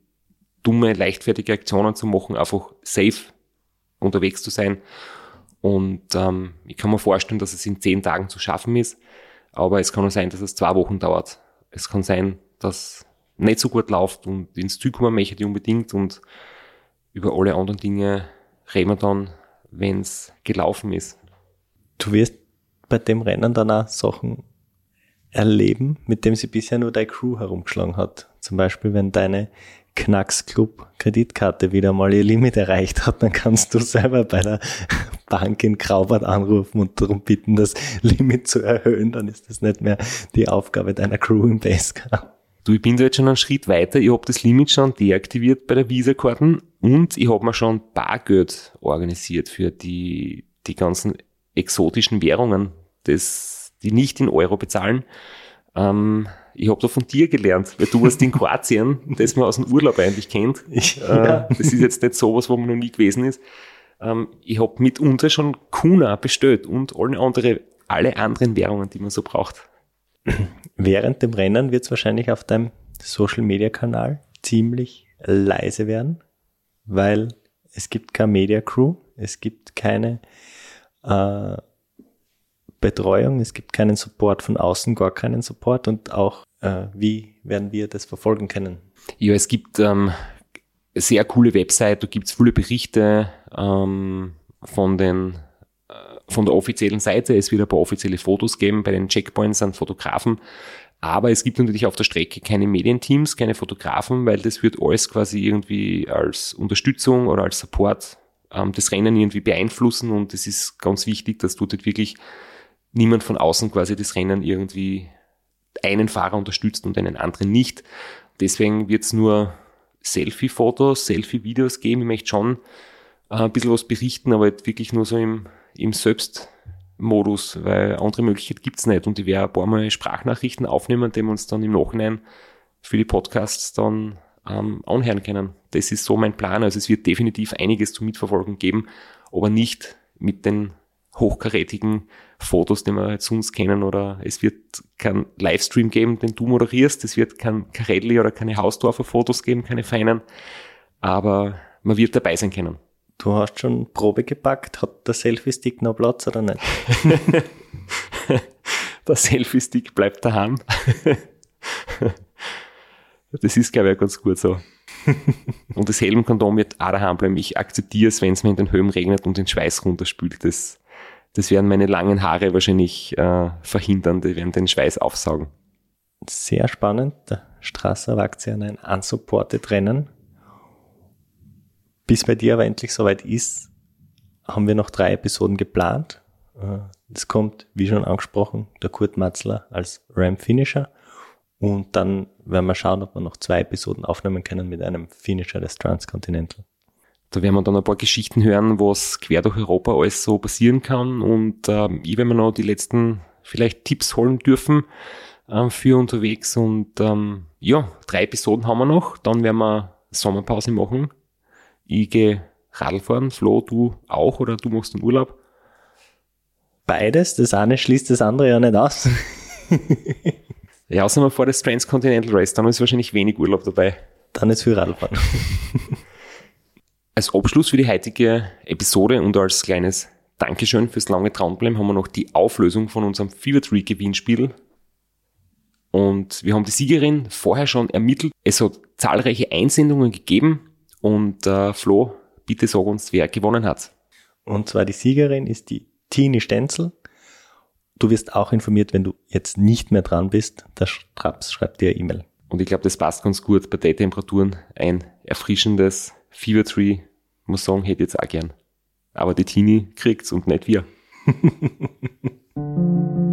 A: dumme, leichtfertige Aktionen zu machen, einfach safe unterwegs zu sein. Und ähm, ich kann mir vorstellen, dass es in zehn Tagen zu schaffen ist, aber es kann auch sein, dass es zwei Wochen dauert. Es kann sein, dass nicht so gut läuft und ins Ziel kommen möchte ich unbedingt und über alle anderen Dinge reden wir dann, wenn es gelaufen ist.
F: Du wirst bei dem Rennen dann auch Sachen erleben, mit dem sie bisher nur deine Crew herumgeschlagen hat. Zum Beispiel, wenn deine Knacksclub Kreditkarte wieder mal ihr Limit erreicht hat, dann kannst du selber bei der Bank in Graubart anrufen und darum bitten, das Limit zu erhöhen. Dann ist das nicht mehr die Aufgabe deiner Crew im Basecamp.
A: Du, ich bin da jetzt schon einen Schritt weiter. Ich habe das Limit schon deaktiviert bei der Visa-Karten und ich habe mir schon Bargeld organisiert für die, die ganzen exotischen Währungen, das, die nicht in Euro bezahlen. Ähm, ich habe da von dir gelernt, weil du warst in Kroatien, das man aus dem Urlaub eigentlich kennt. Ja. Äh, das ist jetzt nicht sowas, wo man noch nie gewesen ist. Ähm, ich habe mitunter schon Kuna bestellt und alle andere, alle anderen Währungen, die man so braucht.
F: Während dem Rennen wird es wahrscheinlich auf deinem Social Media Kanal ziemlich leise werden, weil es gibt keine Media Crew, es gibt keine äh, Betreuung, es gibt keinen Support von außen, gar keinen Support und auch äh, wie werden wir das verfolgen können?
A: Ja, es gibt ähm, sehr coole Website, da gibt es viele Berichte ähm, von den von der offiziellen Seite. Es wird ein paar offizielle Fotos geben bei den Checkpoints an Fotografen. Aber es gibt natürlich auf der Strecke keine Medienteams, keine Fotografen, weil das wird alles quasi irgendwie als Unterstützung oder als Support ähm, das Rennen irgendwie beeinflussen und es ist ganz wichtig, dass dort wirklich niemand von außen quasi das Rennen irgendwie einen Fahrer unterstützt und einen anderen nicht. Deswegen wird es nur Selfie-Fotos, Selfie-Videos geben. Ich möchte schon äh, ein bisschen was berichten, aber wirklich nur so im, im Selbstmodus, weil andere Möglichkeit gibt's nicht. Und ich werde ein paar Mal Sprachnachrichten aufnehmen, die wir uns dann im Nachhinein für die Podcasts dann ähm, anhören können. Das ist so mein Plan. Also es wird definitiv einiges zu mitverfolgen geben, aber nicht mit den hochkarätigen Fotos, die wir jetzt sonst kennen, oder es wird kein Livestream geben, den du moderierst, es wird kein Karelli oder keine Hausdorfer Fotos geben, keine feinen, aber man wird dabei sein können.
F: Du hast schon Probe gepackt, hat der Selfie-Stick noch Platz oder nicht?
A: der Selfie-Stick bleibt daheim. das ist, glaube ich, ganz gut so. und das Helmkondom wird auch daheim bleiben. Ich akzeptiere es, wenn es mir in den Höhen regnet und den Schweiß runterspült. Das das werden meine langen Haare wahrscheinlich äh, verhindern, die werden den Schweiß aufsaugen.
F: Sehr spannend. Der Strasser wagt sich an ein unsupported Rennen. Bis bei dir aber endlich soweit ist, haben wir noch drei Episoden geplant. Äh, es kommt, wie schon angesprochen, der Kurt Matzler als Ram-Finisher. Und dann werden wir schauen, ob wir noch zwei Episoden aufnehmen können mit einem Finisher des Transcontinental.
A: Da werden wir dann ein paar Geschichten hören, was quer durch Europa alles so passieren kann. Und ähm, ich werde mir noch die letzten vielleicht Tipps holen dürfen ähm, für unterwegs. Und ähm, ja, drei Episoden haben wir noch. Dann werden wir Sommerpause machen. Ich gehe Radl Flo, du auch oder du machst den Urlaub?
F: Beides. Das eine schließt das andere ja nicht aus.
A: ja, außer man vor das Transcontinental Race, dann ist wahrscheinlich wenig Urlaub dabei.
F: Dann ist viel Radfahren.
A: Als Abschluss für die heutige Episode und als kleines Dankeschön fürs lange Dranbleiben haben wir noch die Auflösung von unserem Fever Tree Gewinnspiel. Und wir haben die Siegerin vorher schon ermittelt. Es hat zahlreiche Einsendungen gegeben und äh, Flo, bitte sag uns, wer gewonnen hat.
F: Und zwar die Siegerin ist die Tini Stenzel. Du wirst auch informiert, wenn du jetzt nicht mehr dran bist. Der Straps schreibt dir E-Mail.
A: Und ich glaube, das passt ganz gut bei den Temperaturen. Ein erfrischendes Fever Tree, muss sagen, hätte ich jetzt auch gern. Aber die Teenie kriegt's und nicht wir.